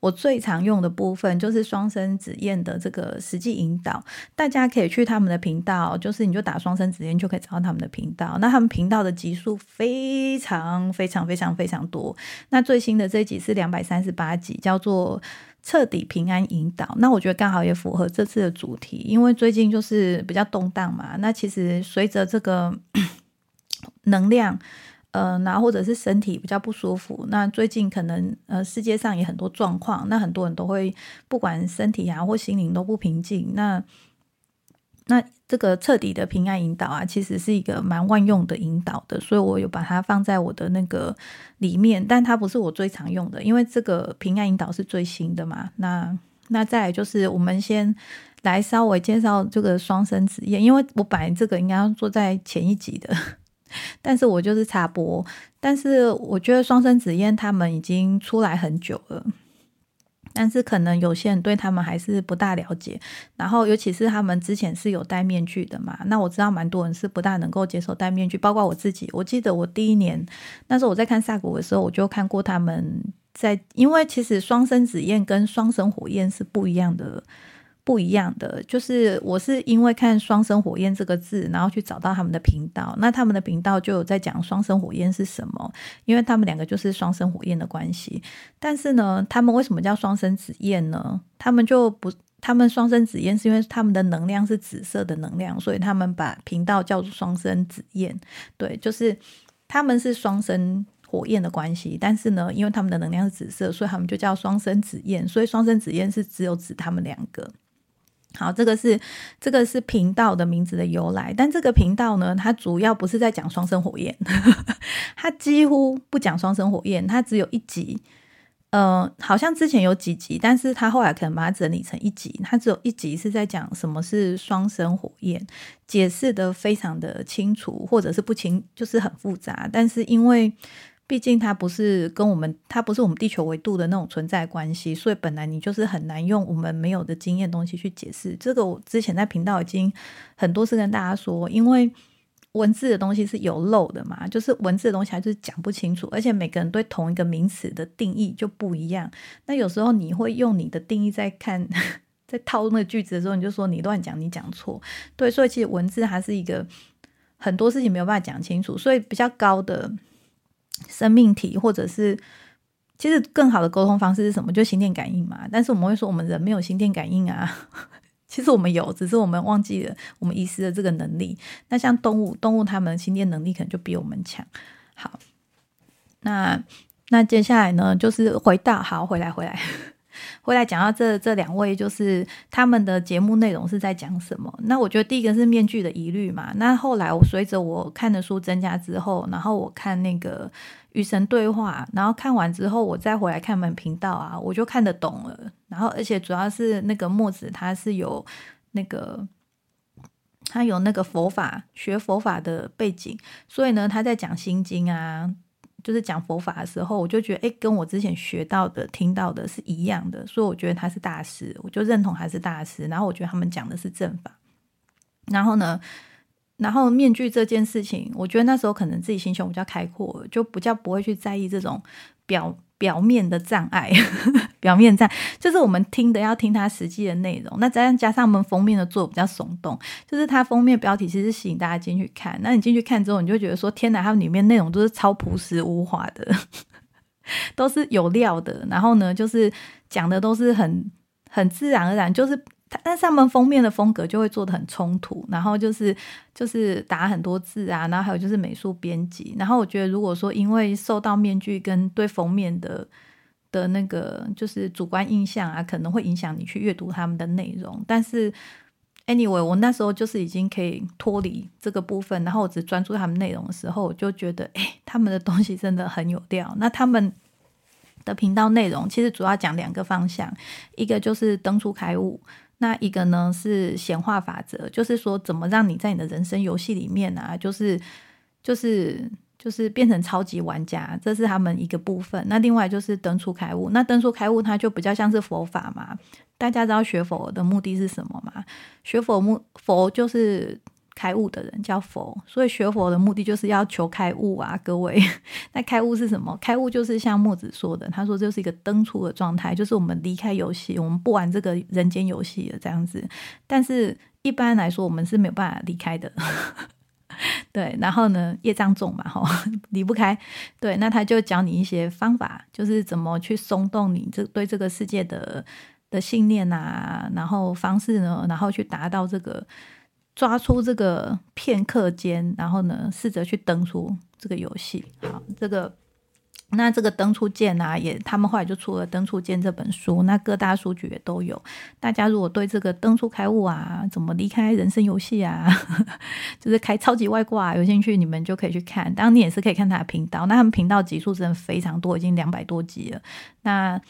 我最常用的部分就是双生子燕的这个实际引导，大家可以去他们的频道，就是你就打双生子燕就可以找到他们的频道。那他们频道的集数非常非常非常非常多。那最新的这集是两百三十八集，叫做彻底平安引导。那我觉得刚好也符合这次的主题，因为最近就是比较动荡嘛。那其实随着这个 能量。呃，那或者是身体比较不舒服，那最近可能呃世界上也很多状况，那很多人都会不管身体啊或心灵都不平静，那那这个彻底的平安引导啊，其实是一个蛮万用的引导的，所以我有把它放在我的那个里面，但它不是我最常用的，因为这个平安引导是最新的嘛。那那再来就是我们先来稍微介绍这个双生子夜，因为我本来这个应该要做在前一集的。但是我就是插播，但是我觉得双生紫燕他们已经出来很久了，但是可能有些人对他们还是不大了解，然后尤其是他们之前是有戴面具的嘛，那我知道蛮多人是不大能够接受戴面具，包括我自己。我记得我第一年那时候我在看萨古的时候，我就看过他们在，因为其实双生紫燕跟双生火焰是不一样的。不一样的，就是我是因为看“双生火焰”这个字，然后去找到他们的频道。那他们的频道就有在讲“双生火焰”是什么，因为他们两个就是双生火焰的关系。但是呢，他们为什么叫双生紫焰呢？他们就不他们双生紫焰是因为他们的能量是紫色的能量，所以他们把频道叫做双生紫焰。对，就是他们是双生火焰的关系，但是呢，因为他们的能量是紫色，所以他们就叫双生紫焰。所以双生紫焰是只有指他们两个。好，这个是这个是频道的名字的由来，但这个频道呢，它主要不是在讲双生火焰，它几乎不讲双生火焰，它只有一集。呃，好像之前有几集，但是他后来可能把它整理成一集，他只有一集是在讲什么是双生火焰，解释的非常的清楚，或者是不清，就是很复杂。但是因为毕竟它不是跟我们，它不是我们地球维度的那种存在关系，所以本来你就是很难用我们没有的经验东西去解释。这个我之前在频道已经很多次跟大家说，因为。文字的东西是有漏的嘛？就是文字的东西还是讲不清楚，而且每个人对同一个名词的定义就不一样。那有时候你会用你的定义在看，在套那个句子的时候，你就说你乱讲，你讲错。对，所以其实文字还是一个很多事情没有办法讲清楚，所以比较高的生命体或者是其实更好的沟通方式是什么？就心电感应嘛。但是我们会说我们人没有心电感应啊。其实我们有，只是我们忘记了，我们遗失的这个能力。那像动物，动物它们心电能力可能就比我们强。好，那那接下来呢，就是回到好回来回来回来讲到这这两位，就是他们的节目内容是在讲什么？那我觉得第一个是面具的疑虑嘛。那后来我随着我看的书增加之后，然后我看那个。与神对话，然后看完之后，我再回来看本频道啊，我就看得懂了。然后，而且主要是那个墨子，他是有那个他有那个佛法学佛法的背景，所以呢，他在讲心经啊，就是讲佛法的时候，我就觉得，哎，跟我之前学到的、听到的是一样的，所以我觉得他是大师，我就认同他是大师。然后，我觉得他们讲的是正法。然后呢？然后面具这件事情，我觉得那时候可能自己心胸比较开阔，就比较不会去在意这种表表面的障碍。表面障就是我们听的要听它实际的内容。那再加上我们封面的做比较耸动，就是它封面标题其实吸引大家进去看。那你进去看之后，你就觉得说天哪，它里面内容都是超朴实无华的，都是有料的。然后呢，就是讲的都是很很自然而然，就是。但上面封面的风格就会做的很冲突，然后就是就是打很多字啊，然后还有就是美术编辑，然后我觉得如果说因为受到面具跟对封面的的那个就是主观印象啊，可能会影响你去阅读他们的内容。但是 anyway，我那时候就是已经可以脱离这个部分，然后我只专注他们内容的时候，我就觉得哎，他们的东西真的很有料。那他们的频道内容其实主要讲两个方向，一个就是登出开悟。那一个呢是显化法则，就是说怎么让你在你的人生游戏里面啊，就是就是就是变成超级玩家，这是他们一个部分。那另外就是登出开悟，那登出开悟它就比较像是佛法嘛。大家知道学佛的目的是什么吗？学佛目佛就是。开悟的人叫佛，所以学佛的目的就是要求开悟啊，各位。那开悟是什么？开悟就是像墨子说的，他说这是一个登出的状态，就是我们离开游戏，我们不玩这个人间游戏了这样子。但是一般来说，我们是没有办法离开的。对，然后呢，业障重嘛，哈，离不开。对，那他就教你一些方法，就是怎么去松动你这对这个世界的的信念啊，然后方式呢，然后去达到这个。抓出这个片刻间，然后呢，试着去登出这个游戏。好，这个那这个登出键啊，也他们后来就出了《登出键》这本书，那各大书局也都有。大家如果对这个登出开悟啊，怎么离开人生游戏啊，就是开超级外挂有兴趣，你们就可以去看。当然，你也是可以看他的频道，那他们频道集数真的非常多，已经两百多集了。那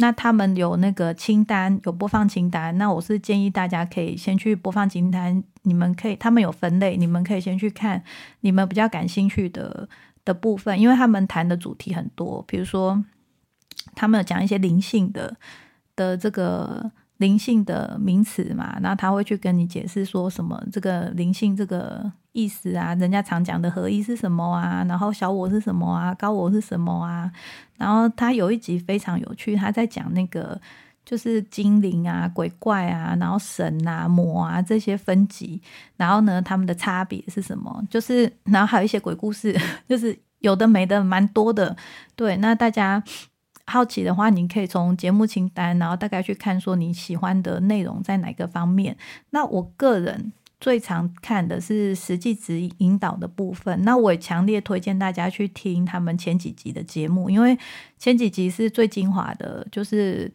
那他们有那个清单，有播放清单。那我是建议大家可以先去播放清单，你们可以，他们有分类，你们可以先去看你们比较感兴趣的的部分，因为他们谈的主题很多，比如说他们有讲一些灵性的的这个。灵性的名词嘛，然后他会去跟你解释说什么这个灵性这个意思啊，人家常讲的合一是什么啊，然后小我是什么啊，高我是什么啊，然后他有一集非常有趣，他在讲那个就是精灵啊、鬼怪啊，然后神啊、魔啊这些分级，然后呢他们的差别是什么？就是然后还有一些鬼故事，就是有的没的蛮多的，对，那大家。好奇的话，你可以从节目清单，然后大概去看说你喜欢的内容在哪个方面。那我个人最常看的是实际指引引导的部分。那我也强烈推荐大家去听他们前几集的节目，因为前几集是最精华的，就是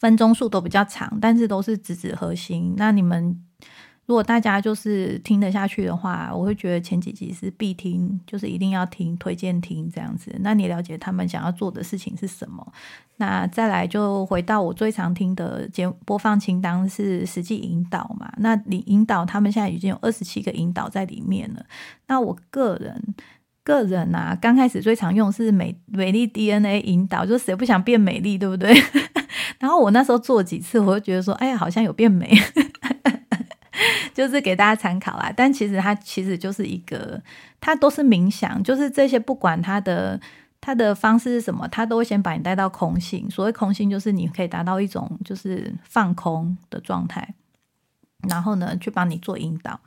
分钟数都比较长，但是都是直指核心。那你们。如果大家就是听得下去的话，我会觉得前几集是必听，就是一定要听，推荐听这样子。那你了解他们想要做的事情是什么？那再来就回到我最常听的节播放清单是实际引导嘛？那你引导他们现在已经有二十七个引导在里面了。那我个人个人啊，刚开始最常用是美美丽 DNA 引导，就谁不想变美丽，对不对？然后我那时候做几次，我就觉得说，哎呀，好像有变美。就是给大家参考啦，但其实它其实就是一个，它都是冥想，就是这些不管它的它的方式是什么，它都会先把你带到空性。所谓空性，就是你可以达到一种就是放空的状态，然后呢去帮你做引导。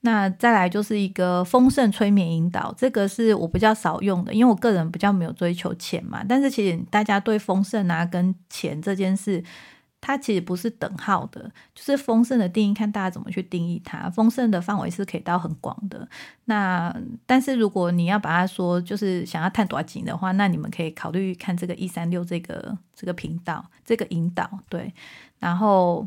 那再来就是一个丰盛催眠引导，这个是我比较少用的，因为我个人比较没有追求钱嘛。但是其实大家对丰盛啊跟钱这件事。它其实不是等号的，就是丰盛的定义，看大家怎么去定义它。丰盛的范围是可以到很广的。那但是如果你要把它说，就是想要探多紧的话，那你们可以考虑看这个一三六这个这个频道，这个引导对。然后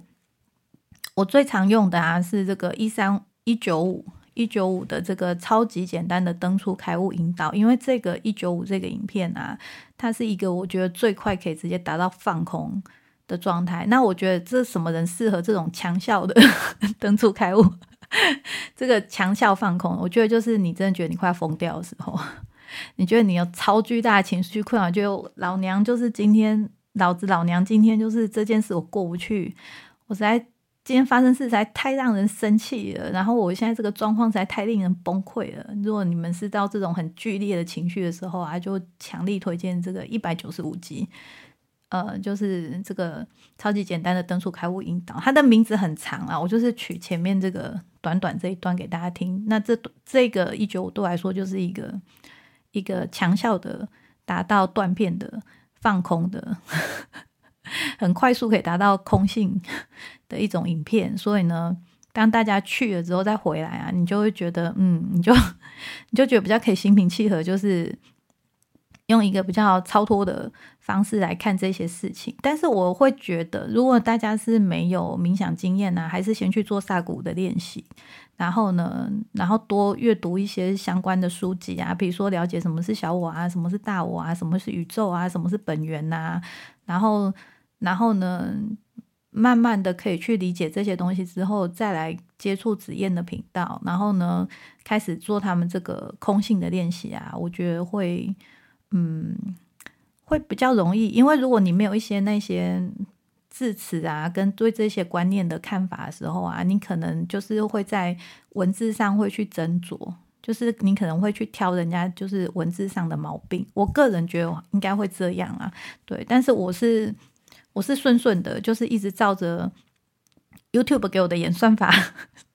我最常用的啊是这个一三一九五一九五的这个超级简单的登出开悟引导，因为这个一九五这个影片啊，它是一个我觉得最快可以直接达到放空。的状态，那我觉得这什么人适合这种强效的 登出开悟？这个强效放空，我觉得就是你真的觉得你快疯掉的时候，你觉得你有超巨大的情绪困扰，就老娘就是今天老子老娘今天就是这件事我过不去，我实在今天发生事实在太让人生气了，然后我现在这个状况实在太令人崩溃了。如果你们是到这种很剧烈的情绪的时候啊，就强力推荐这个一百九十五集。呃，就是这个超级简单的登出开悟引导，它的名字很长啊，我就是取前面这个短短这一段给大家听。那这这个一九五对我来说就是一个一个强效的达到断片的放空的，很快速可以达到空性的一种影片。所以呢，当大家去了之后再回来啊，你就会觉得，嗯，你就 你就觉得比较可以心平气和，就是。用一个比较超脱的方式来看这些事情，但是我会觉得，如果大家是没有冥想经验呢，还是先去做萨古的练习，然后呢，然后多阅读一些相关的书籍啊，比如说了解什么是小我啊，什么是大我啊，什么是宇宙啊，什么是本源呐，然后，然后呢，慢慢的可以去理解这些东西之后，再来接触紫燕的频道，然后呢，开始做他们这个空性的练习啊，我觉得会。嗯，会比较容易，因为如果你没有一些那些字词啊，跟对这些观念的看法的时候啊，你可能就是会在文字上会去斟酌，就是你可能会去挑人家就是文字上的毛病。我个人觉得应该会这样啊，对，但是我是我是顺顺的，就是一直照着 YouTube 给我的演算法。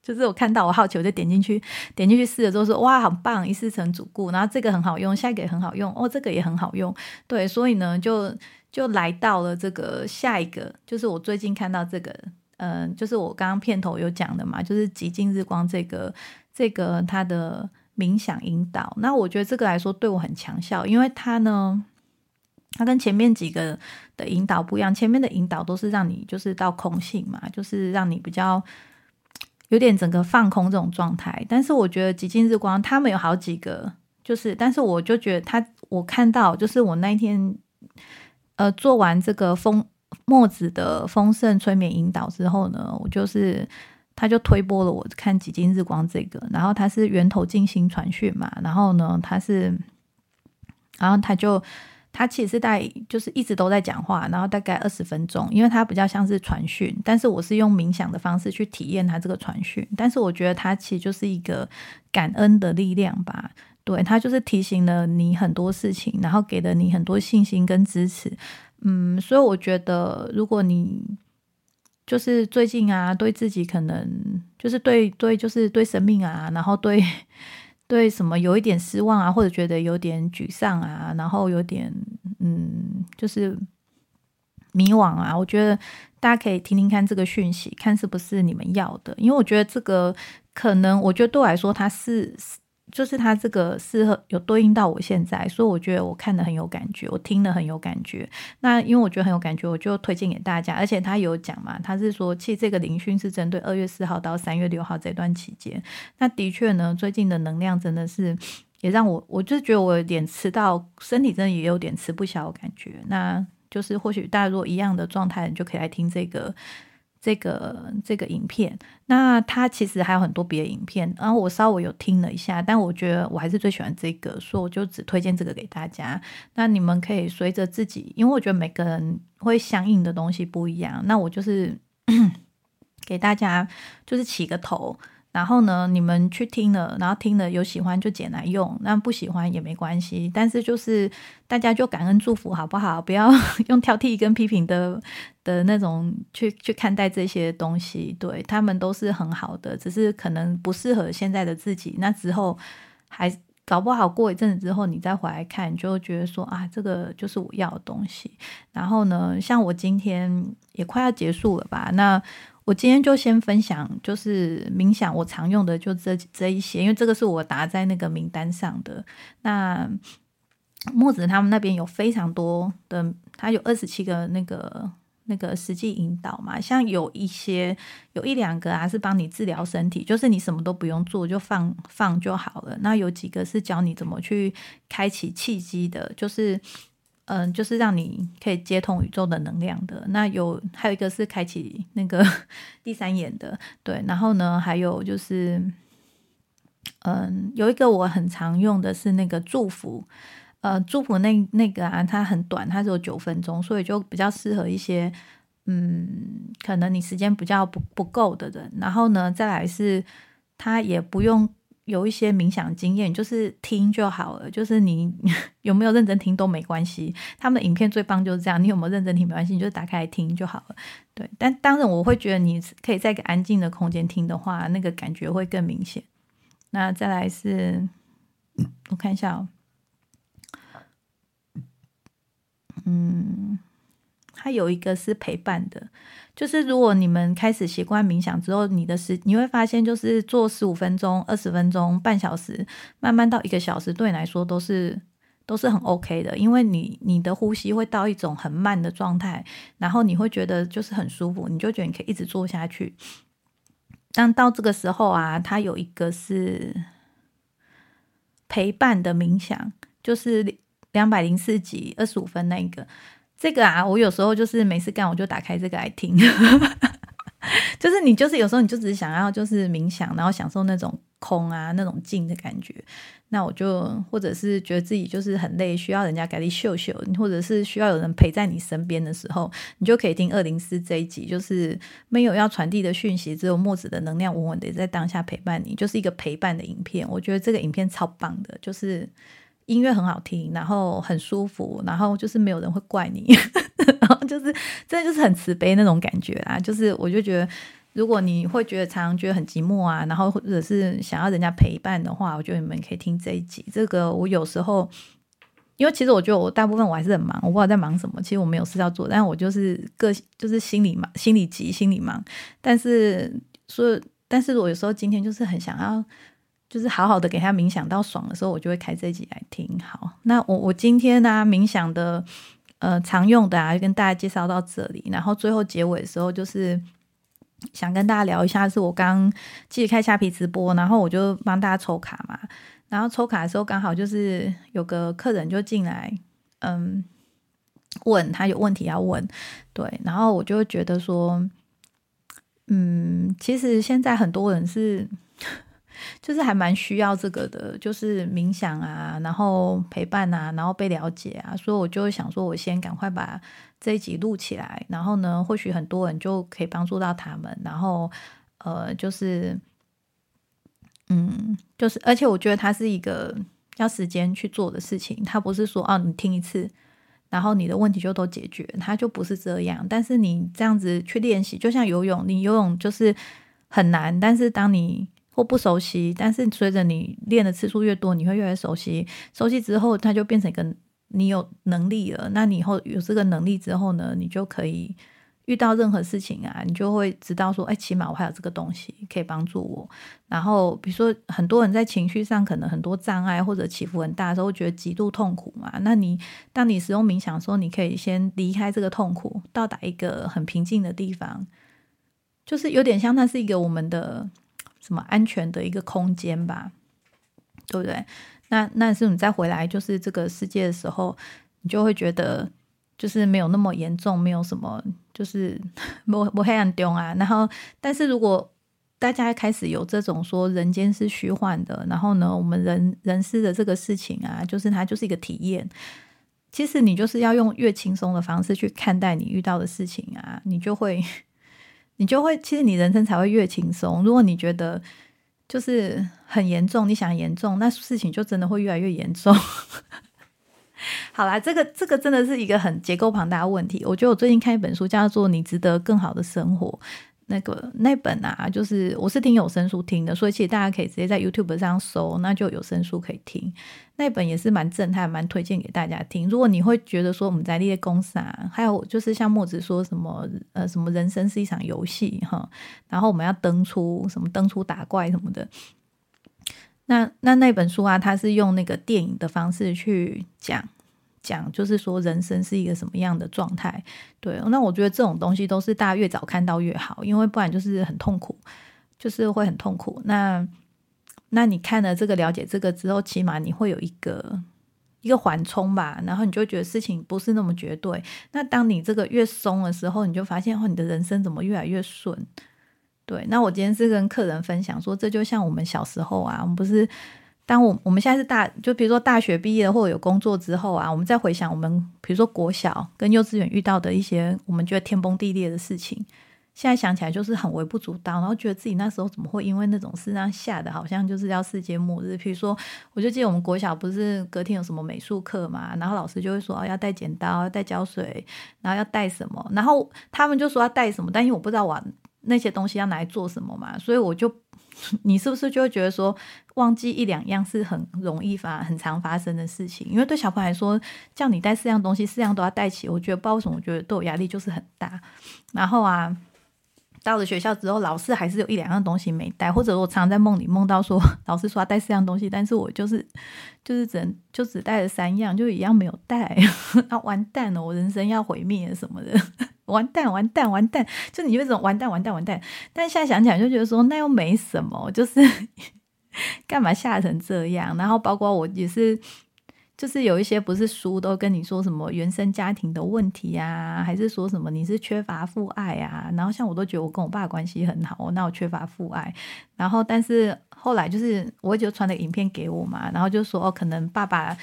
就是我看到我好奇，我就点进去，点进去试了之后说哇，很棒，一试成主顾，然后这个很好用，下一个也很好用，哦，这个也很好用，对，所以呢，就就来到了这个下一个，就是我最近看到这个，嗯，就是我刚刚片头有讲的嘛，就是极尽日光这个这个它的冥想引导，那我觉得这个来说对我很强效，因为它呢，它跟前面几个的引导不一样，前面的引导都是让你就是到空性嘛，就是让你比较。有点整个放空这种状态，但是我觉得极尽日光他们有好几个，就是，但是我就觉得他，我看到就是我那一天，呃，做完这个风墨子的丰盛催眠引导之后呢，我就是他就推播了我看极尽日光这个，然后他是源头静心传讯嘛，然后呢他是，然后他就。他其实是在就是一直都在讲话，然后大概二十分钟，因为他比较像是传讯，但是我是用冥想的方式去体验他这个传讯，但是我觉得他其实就是一个感恩的力量吧，对他就是提醒了你很多事情，然后给了你很多信心跟支持，嗯，所以我觉得如果你就是最近啊，对自己可能就是对对就是对生命啊，然后对。对什么有一点失望啊，或者觉得有点沮丧啊，然后有点嗯，就是迷惘啊，我觉得大家可以听听看这个讯息，看是不是你们要的。因为我觉得这个可能，我觉得对我来说，它是。就是它这个适合有对应到我现在，所以我觉得我看的很有感觉，我听的很有感觉。那因为我觉得很有感觉，我就推荐给大家。而且他有讲嘛，他是说，其实这个灵讯是针对二月四号到三月六号这段期间。那的确呢，最近的能量真的是也让我，我就觉得我有点吃到身体，真的也有点吃不消的感觉。那就是或许大家如果一样的状态，你就可以来听这个。这个这个影片，那他其实还有很多别的影片，然后我稍微有听了一下，但我觉得我还是最喜欢这个，所以我就只推荐这个给大家。那你们可以随着自己，因为我觉得每个人会相应的东西不一样，那我就是 给大家就是起个头。然后呢，你们去听了，然后听了有喜欢就捡来用，那不喜欢也没关系。但是就是大家就感恩祝福好不好？不要 用挑剔跟批评的 的那种去去看待这些东西。对他们都是很好的，只是可能不适合现在的自己。那之后还搞不好过一阵子之后，你再回来看，就觉得说啊，这个就是我要的东西。然后呢，像我今天也快要结束了吧？那。我今天就先分享，就是冥想我常用的就这这一些，因为这个是我打在那个名单上的。那墨子他们那边有非常多的，他有二十七个那个那个实际引导嘛，像有一些有一两个啊是帮你治疗身体，就是你什么都不用做就放放就好了。那有几个是教你怎么去开启契机的，就是。嗯，就是让你可以接通宇宙的能量的。那有还有一个是开启那个 第三眼的，对。然后呢，还有就是，嗯，有一个我很常用的是那个祝福，呃，祝福那那个啊，它很短，它只有九分钟，所以就比较适合一些，嗯，可能你时间比较不不够的人。然后呢，再来是它也不用。有一些冥想经验，就是听就好了。就是你 有没有认真听都没关系。他们影片最棒就是这样，你有没有认真听没关系，你就打开来听就好了。对，但当然我会觉得你可以在一个安静的空间听的话，那个感觉会更明显。那再来是，我看一下哦，嗯。它有一个是陪伴的，就是如果你们开始习惯冥想之后，你的时你会发现，就是做十五分钟、二十分钟、半小时，慢慢到一个小时，对你来说都是都是很 OK 的，因为你你的呼吸会到一种很慢的状态，然后你会觉得就是很舒服，你就觉得你可以一直做下去。但到这个时候啊，它有一个是陪伴的冥想，就是两百零四集二十五分那个。这个啊，我有时候就是没事干，我就打开这个来听。就是你，就是有时候你就只是想要就是冥想，然后享受那种空啊、那种静的感觉。那我就或者是觉得自己就是很累，需要人家给你秀秀，或者是需要有人陪在你身边的时候，你就可以听二零四这一集，就是没有要传递的讯息，只有墨子的能量稳稳的在当下陪伴你，就是一个陪伴的影片。我觉得这个影片超棒的，就是。音乐很好听，然后很舒服，然后就是没有人会怪你，然后就是真的就是很慈悲那种感觉啊！就是我就觉得，如果你会觉得常常觉得很寂寞啊，然后或者是想要人家陪伴的话，我觉得你们可以听这一集。这个我有时候，因为其实我觉得我大部分我还是很忙，我不知道在忙什么。其实我没有事要做，但我就是个就是心里忙，心里急，心里忙。但是说，但是我有时候今天就是很想要。就是好好的给他冥想到爽的时候，我就会开这集来听。好，那我我今天呢冥想的呃常用的啊，就跟大家介绍到这里。然后最后结尾的时候，就是想跟大家聊一下，是我刚继续开虾皮直播，然后我就帮大家抽卡嘛。然后抽卡的时候，刚好就是有个客人就进来，嗯，问他有问题要问，对，然后我就觉得说，嗯，其实现在很多人是。就是还蛮需要这个的，就是冥想啊，然后陪伴啊，然后被了解啊，所以我就想说，我先赶快把这一集录起来，然后呢，或许很多人就可以帮助到他们，然后呃，就是，嗯，就是，而且我觉得它是一个要时间去做的事情，它不是说哦，你听一次，然后你的问题就都解决，它就不是这样。但是你这样子去练习，就像游泳，你游泳就是很难，但是当你或不熟悉，但是随着你练的次数越多，你会越来越熟悉。熟悉之后，它就变成一个你有能力了，那你以后有这个能力之后呢，你就可以遇到任何事情啊，你就会知道说，哎，起码我还有这个东西可以帮助我。然后比如说很多人在情绪上可能很多障碍或者起伏很大的时候，觉得极度痛苦嘛。那你当你使用冥想的时候，你可以先离开这个痛苦，到达一个很平静的地方，就是有点像那是一个我们的什么安全的一个空间吧。对不对？那那是你再回来就是这个世界的时候，你就会觉得就是没有那么严重，没有什么，就是 不不黑暗丢啊。然后，但是如果大家开始有这种说人间是虚幻的，然后呢，我们人人世的这个事情啊，就是它就是一个体验。其实你就是要用越轻松的方式去看待你遇到的事情啊，你就会你就会，其实你人生才会越轻松。如果你觉得。就是很严重，你想严重，那事情就真的会越来越严重。好啦，这个这个真的是一个很结构庞大的问题。我觉得我最近看一本书，叫做《你值得更好的生活》。那个那本啊，就是我是听有声书听的，所以其实大家可以直接在 YouTube 上搜，那就有声书可以听。那本也是蛮震撼，蛮推荐给大家听。如果你会觉得说我们在列公司啊，还有就是像墨子说什么呃什么人生是一场游戏哈，然后我们要登出什么登出打怪什么的，那那那本书啊，它是用那个电影的方式去讲。讲就是说人生是一个什么样的状态，对，那我觉得这种东西都是大家越早看到越好，因为不然就是很痛苦，就是会很痛苦。那那你看了这个了解这个之后，起码你会有一个一个缓冲吧，然后你就觉得事情不是那么绝对。那当你这个越松的时候，你就发现哦，你的人生怎么越来越顺？对，那我今天是跟客人分享说，这就像我们小时候啊，我们不是。当我我们现在是大，就比如说大学毕业或者有工作之后啊，我们再回想我们，比如说国小跟幼稚园遇到的一些我们觉得天崩地裂的事情，现在想起来就是很微不足道，然后觉得自己那时候怎么会因为那种事让吓得好像就是要世界末日。比如说，我就记得我们国小不是隔天有什么美术课嘛，然后老师就会说哦要带剪刀、要带胶水，然后要带什么，然后他们就说要带什么，但因为我不知道我那些东西要拿来做什么嘛，所以我就。你是不是就会觉得说忘记一两样是很容易发、很常发生的事情？因为对小朋友来说，叫你带四样东西，四样都要带齐，我觉得不知道为什么，我觉得都有压力，就是很大。然后啊，到了学校之后，老师还是有一两样东西没带，或者我常常在梦里梦到说，老师说要带四样东西，但是我就是就是只能就只带了三样，就一样没有带，啊，完蛋了，我人生要毁灭什么的。完蛋，完蛋，完蛋！就你为什么完蛋，完蛋，完蛋？但现在想起来就觉得说那又没什么，就是 干嘛吓成这样？然后包括我也是，就是有一些不是书都跟你说什么原生家庭的问题啊，还是说什么你是缺乏父爱啊？然后像我都觉得我跟我爸关系很好，那我缺乏父爱。然后但是后来就是我就传了影片给我嘛，然后就说，可能爸爸。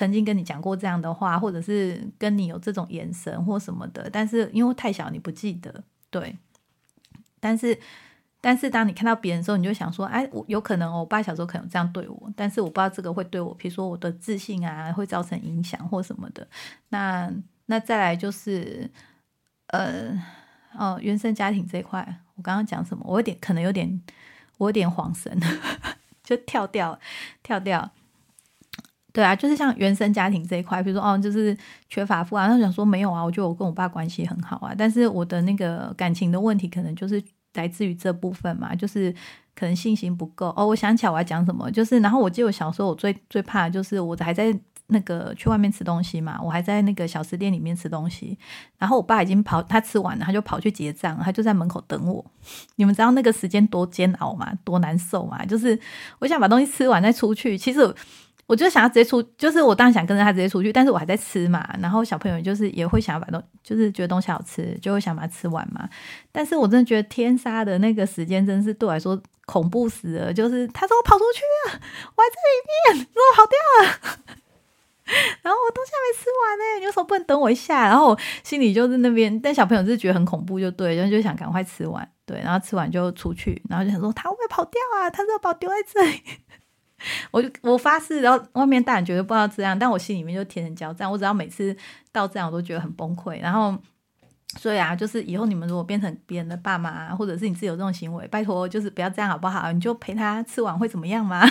曾经跟你讲过这样的话，或者是跟你有这种眼神或什么的，但是因为太小你不记得，对。但是，但是当你看到别人的时候，你就想说，哎，我有可能我爸小时候可能这样对我，但是我不知道这个会对我，比如说我的自信啊，会造成影响或什么的。那那再来就是，呃，哦，原生家庭这一块，我刚刚讲什么？我有点可能有点，我有点恍神，就跳掉，跳掉。对啊，就是像原生家庭这一块，比如说哦，就是缺乏父爱，他想说没有啊，我觉得我跟我爸关系很好啊，但是我的那个感情的问题，可能就是来自于这部分嘛，就是可能信心不够哦。我想起来我要讲什么，就是然后我记得我小时候我最最怕就是我还在那个去外面吃东西嘛，我还在那个小吃店里面吃东西，然后我爸已经跑，他吃完了，他就跑去结账，他就在门口等我。你们知道那个时间多煎熬吗？多难受吗？就是我想把东西吃完再出去，其实。我就想要直接出，就是我当然想跟着他直接出去，但是我还在吃嘛。然后小朋友就是也会想要把东，就是觉得东西好吃，就会想把它吃完嘛。但是我真的觉得天杀的那个时间真是对我来说恐怖死了。就是他说我跑出去了，我还在里面，说我跑掉了，然后我东西还没吃完呢，你为什么不能等我一下？然后我心里就是那边，但小朋友就是觉得很恐怖，就对，然后就想赶快吃完，对，然后吃完就出去，然后就想说他会不会跑掉啊？他说把我丢在这里。我就我发誓，然后外面大人绝对不知道这样，但我心里面就天人交战。我只要每次到这样，我都觉得很崩溃。然后，所以啊，就是以后你们如果变成别人的爸妈，或者是你自己有这种行为，拜托就是不要这样好不好？你就陪他吃完会怎么样吗？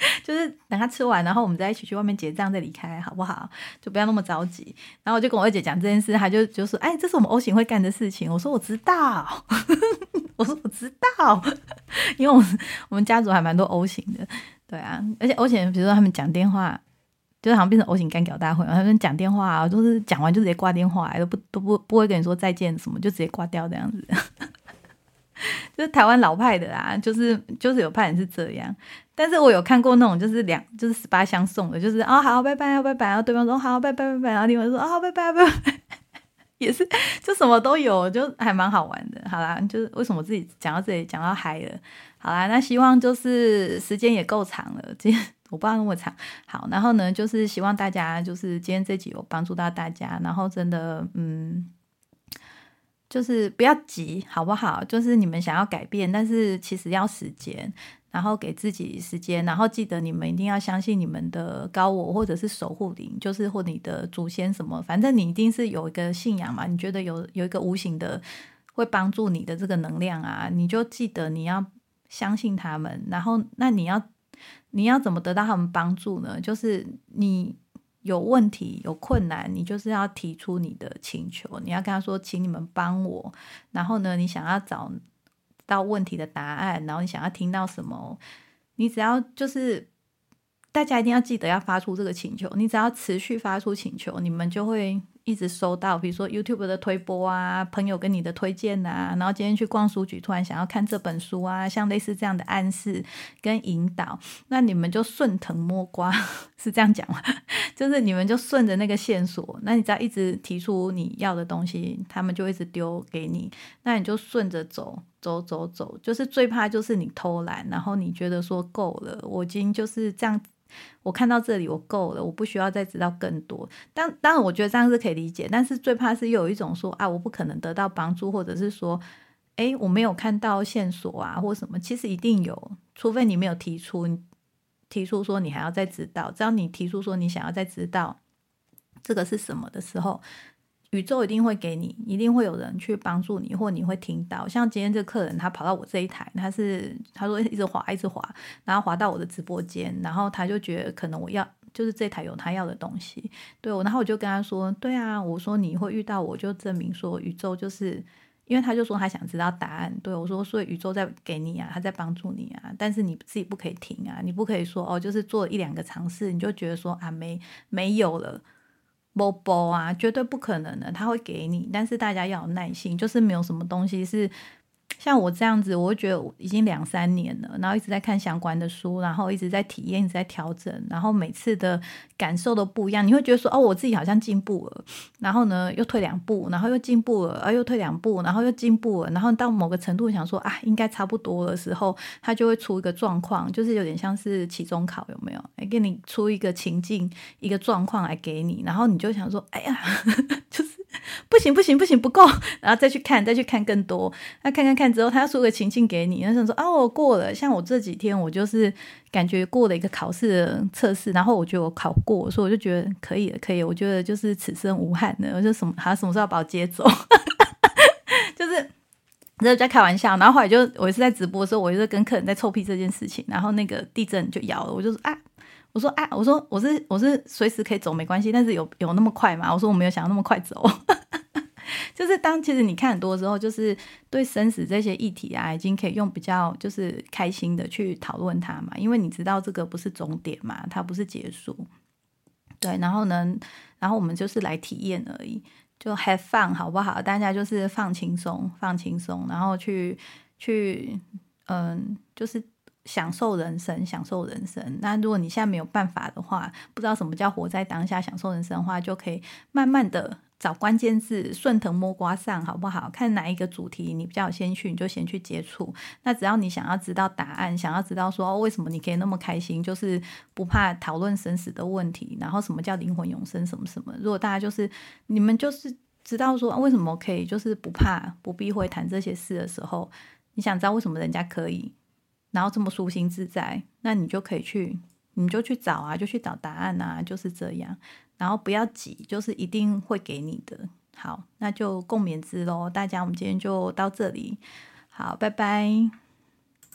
就是等他吃完，然后我们再一起去外面结账再离开，好不好？就不要那么着急。然后我就跟我二姐讲这件事，她就就说：“哎，这是我们 O 型会干的事情。”我说：“我知道。”我说：“我知道。”因为我我们家族还蛮多 O 型的，对啊，而且 O 型，比如说他们讲电话，就是好像变成 O 型干屌大会，他们讲电话啊，都是讲完就直接挂电话，都不都不不会跟你说再见什么，就直接挂掉这样子。就是台湾老派的啊，就是就是有派人是这样，但是我有看过那种就是两就是十八相送的，就是啊好拜拜拜拜，然后对方说好拜拜拜拜，然后另外说啊拜拜拜拜，也是就什么都有，就还蛮好玩的。好啦，就是为什么自己讲到这里讲到嗨了？好啦，那希望就是时间也够长了，今天我不知道那么长。好，然后呢，就是希望大家就是今天这集有帮助到大家，然后真的嗯。就是不要急，好不好？就是你们想要改变，但是其实要时间，然后给自己时间，然后记得你们一定要相信你们的高我或者是守护灵，就是或你的祖先什么，反正你一定是有一个信仰嘛。你觉得有有一个无形的会帮助你的这个能量啊，你就记得你要相信他们。然后，那你要你要怎么得到他们帮助呢？就是你。有问题、有困难，你就是要提出你的请求。你要跟他说：“请你们帮我。”然后呢，你想要找到问题的答案，然后你想要听到什么？你只要就是大家一定要记得要发出这个请求。你只要持续发出请求，你们就会。一直收到，比如说 YouTube 的推播啊，朋友跟你的推荐啊，然后今天去逛书局，突然想要看这本书啊，像类似这样的暗示跟引导，那你们就顺藤摸瓜，是这样讲吗？就是你们就顺着那个线索，那你只要一直提出你要的东西，他们就一直丢给你，那你就顺着走，走走走，就是最怕就是你偷懒，然后你觉得说够了，我已经就是这样。我看到这里，我够了，我不需要再知道更多。当当然，我觉得这样是可以理解，但是最怕是又有一种说啊，我不可能得到帮助，或者是说，哎，我没有看到线索啊，或什么。其实一定有，除非你没有提出，提出说你还要再知道。只要你提出说你想要再知道这个是什么的时候。宇宙一定会给你，一定会有人去帮助你，或你会听到。像今天这个客人，他跑到我这一台，他是他说一直滑，一直滑，然后滑到我的直播间，然后他就觉得可能我要就是这台有他要的东西，对，然后我就跟他说，对啊，我说你会遇到我，就证明说宇宙就是，因为他就说他想知道答案，对我说，所以宇宙在给你啊，他在帮助你啊，但是你自己不可以停啊，你不可以说哦，就是做一两个尝试，你就觉得说啊没没有了。波波啊，绝对不可能的，他会给你，但是大家要有耐心，就是没有什么东西是。像我这样子，我觉得已经两三年了，然后一直在看相关的书，然后一直在体验，一直在调整，然后每次的感受都不一样。你会觉得说，哦，我自己好像进步了，然后呢又退两步，然后又进步了，啊又退两步，然后又进步了，然后到某个程度想说啊，应该差不多的时候，它就会出一个状况，就是有点像是期中考有没有？给你出一个情境，一个状况来给你，然后你就想说，哎呀，就是。不行不行不行不够，然后再去看再去看更多，那看看看之后，他要出个情境给你，那想说啊我过了，像我这几天我就是感觉过了一个考试的测试，然后我觉得我考过，所以我就觉得可以了可以，我觉得就是此生无憾的，我就什么他什么时候要把我接走，就是在在开玩笑，然后后来就我也是在直播的时候，我就跟客人在臭屁这件事情，然后那个地震就摇了，我就说啊。我说啊，我说我是我是随时可以走没关系，但是有有那么快吗？我说我没有想要那么快走，就是当其实你看很多时候，就是对生死这些议题啊，已经可以用比较就是开心的去讨论它嘛，因为你知道这个不是终点嘛，它不是结束，对，然后呢，然后我们就是来体验而已，就 have fun 好不好？大家就是放轻松，放轻松，然后去去嗯，就是。享受人生，享受人生。那如果你现在没有办法的话，不知道什么叫活在当下，享受人生的话，就可以慢慢的找关键字，顺藤摸瓜上，好不好？看哪一个主题你比较有兴趣，你就先去接触。那只要你想要知道答案，想要知道说为什么你可以那么开心，就是不怕讨论生死的问题，然后什么叫灵魂永生，什么什么。如果大家就是你们就是知道说为什么可以，就是不怕不避讳谈这些事的时候，你想知道为什么人家可以？然后这么舒心自在，那你就可以去，你就去找啊，就去找答案啊，就是这样。然后不要急，就是一定会给你的。好，那就共勉之喽，大家，我们今天就到这里，好，拜拜。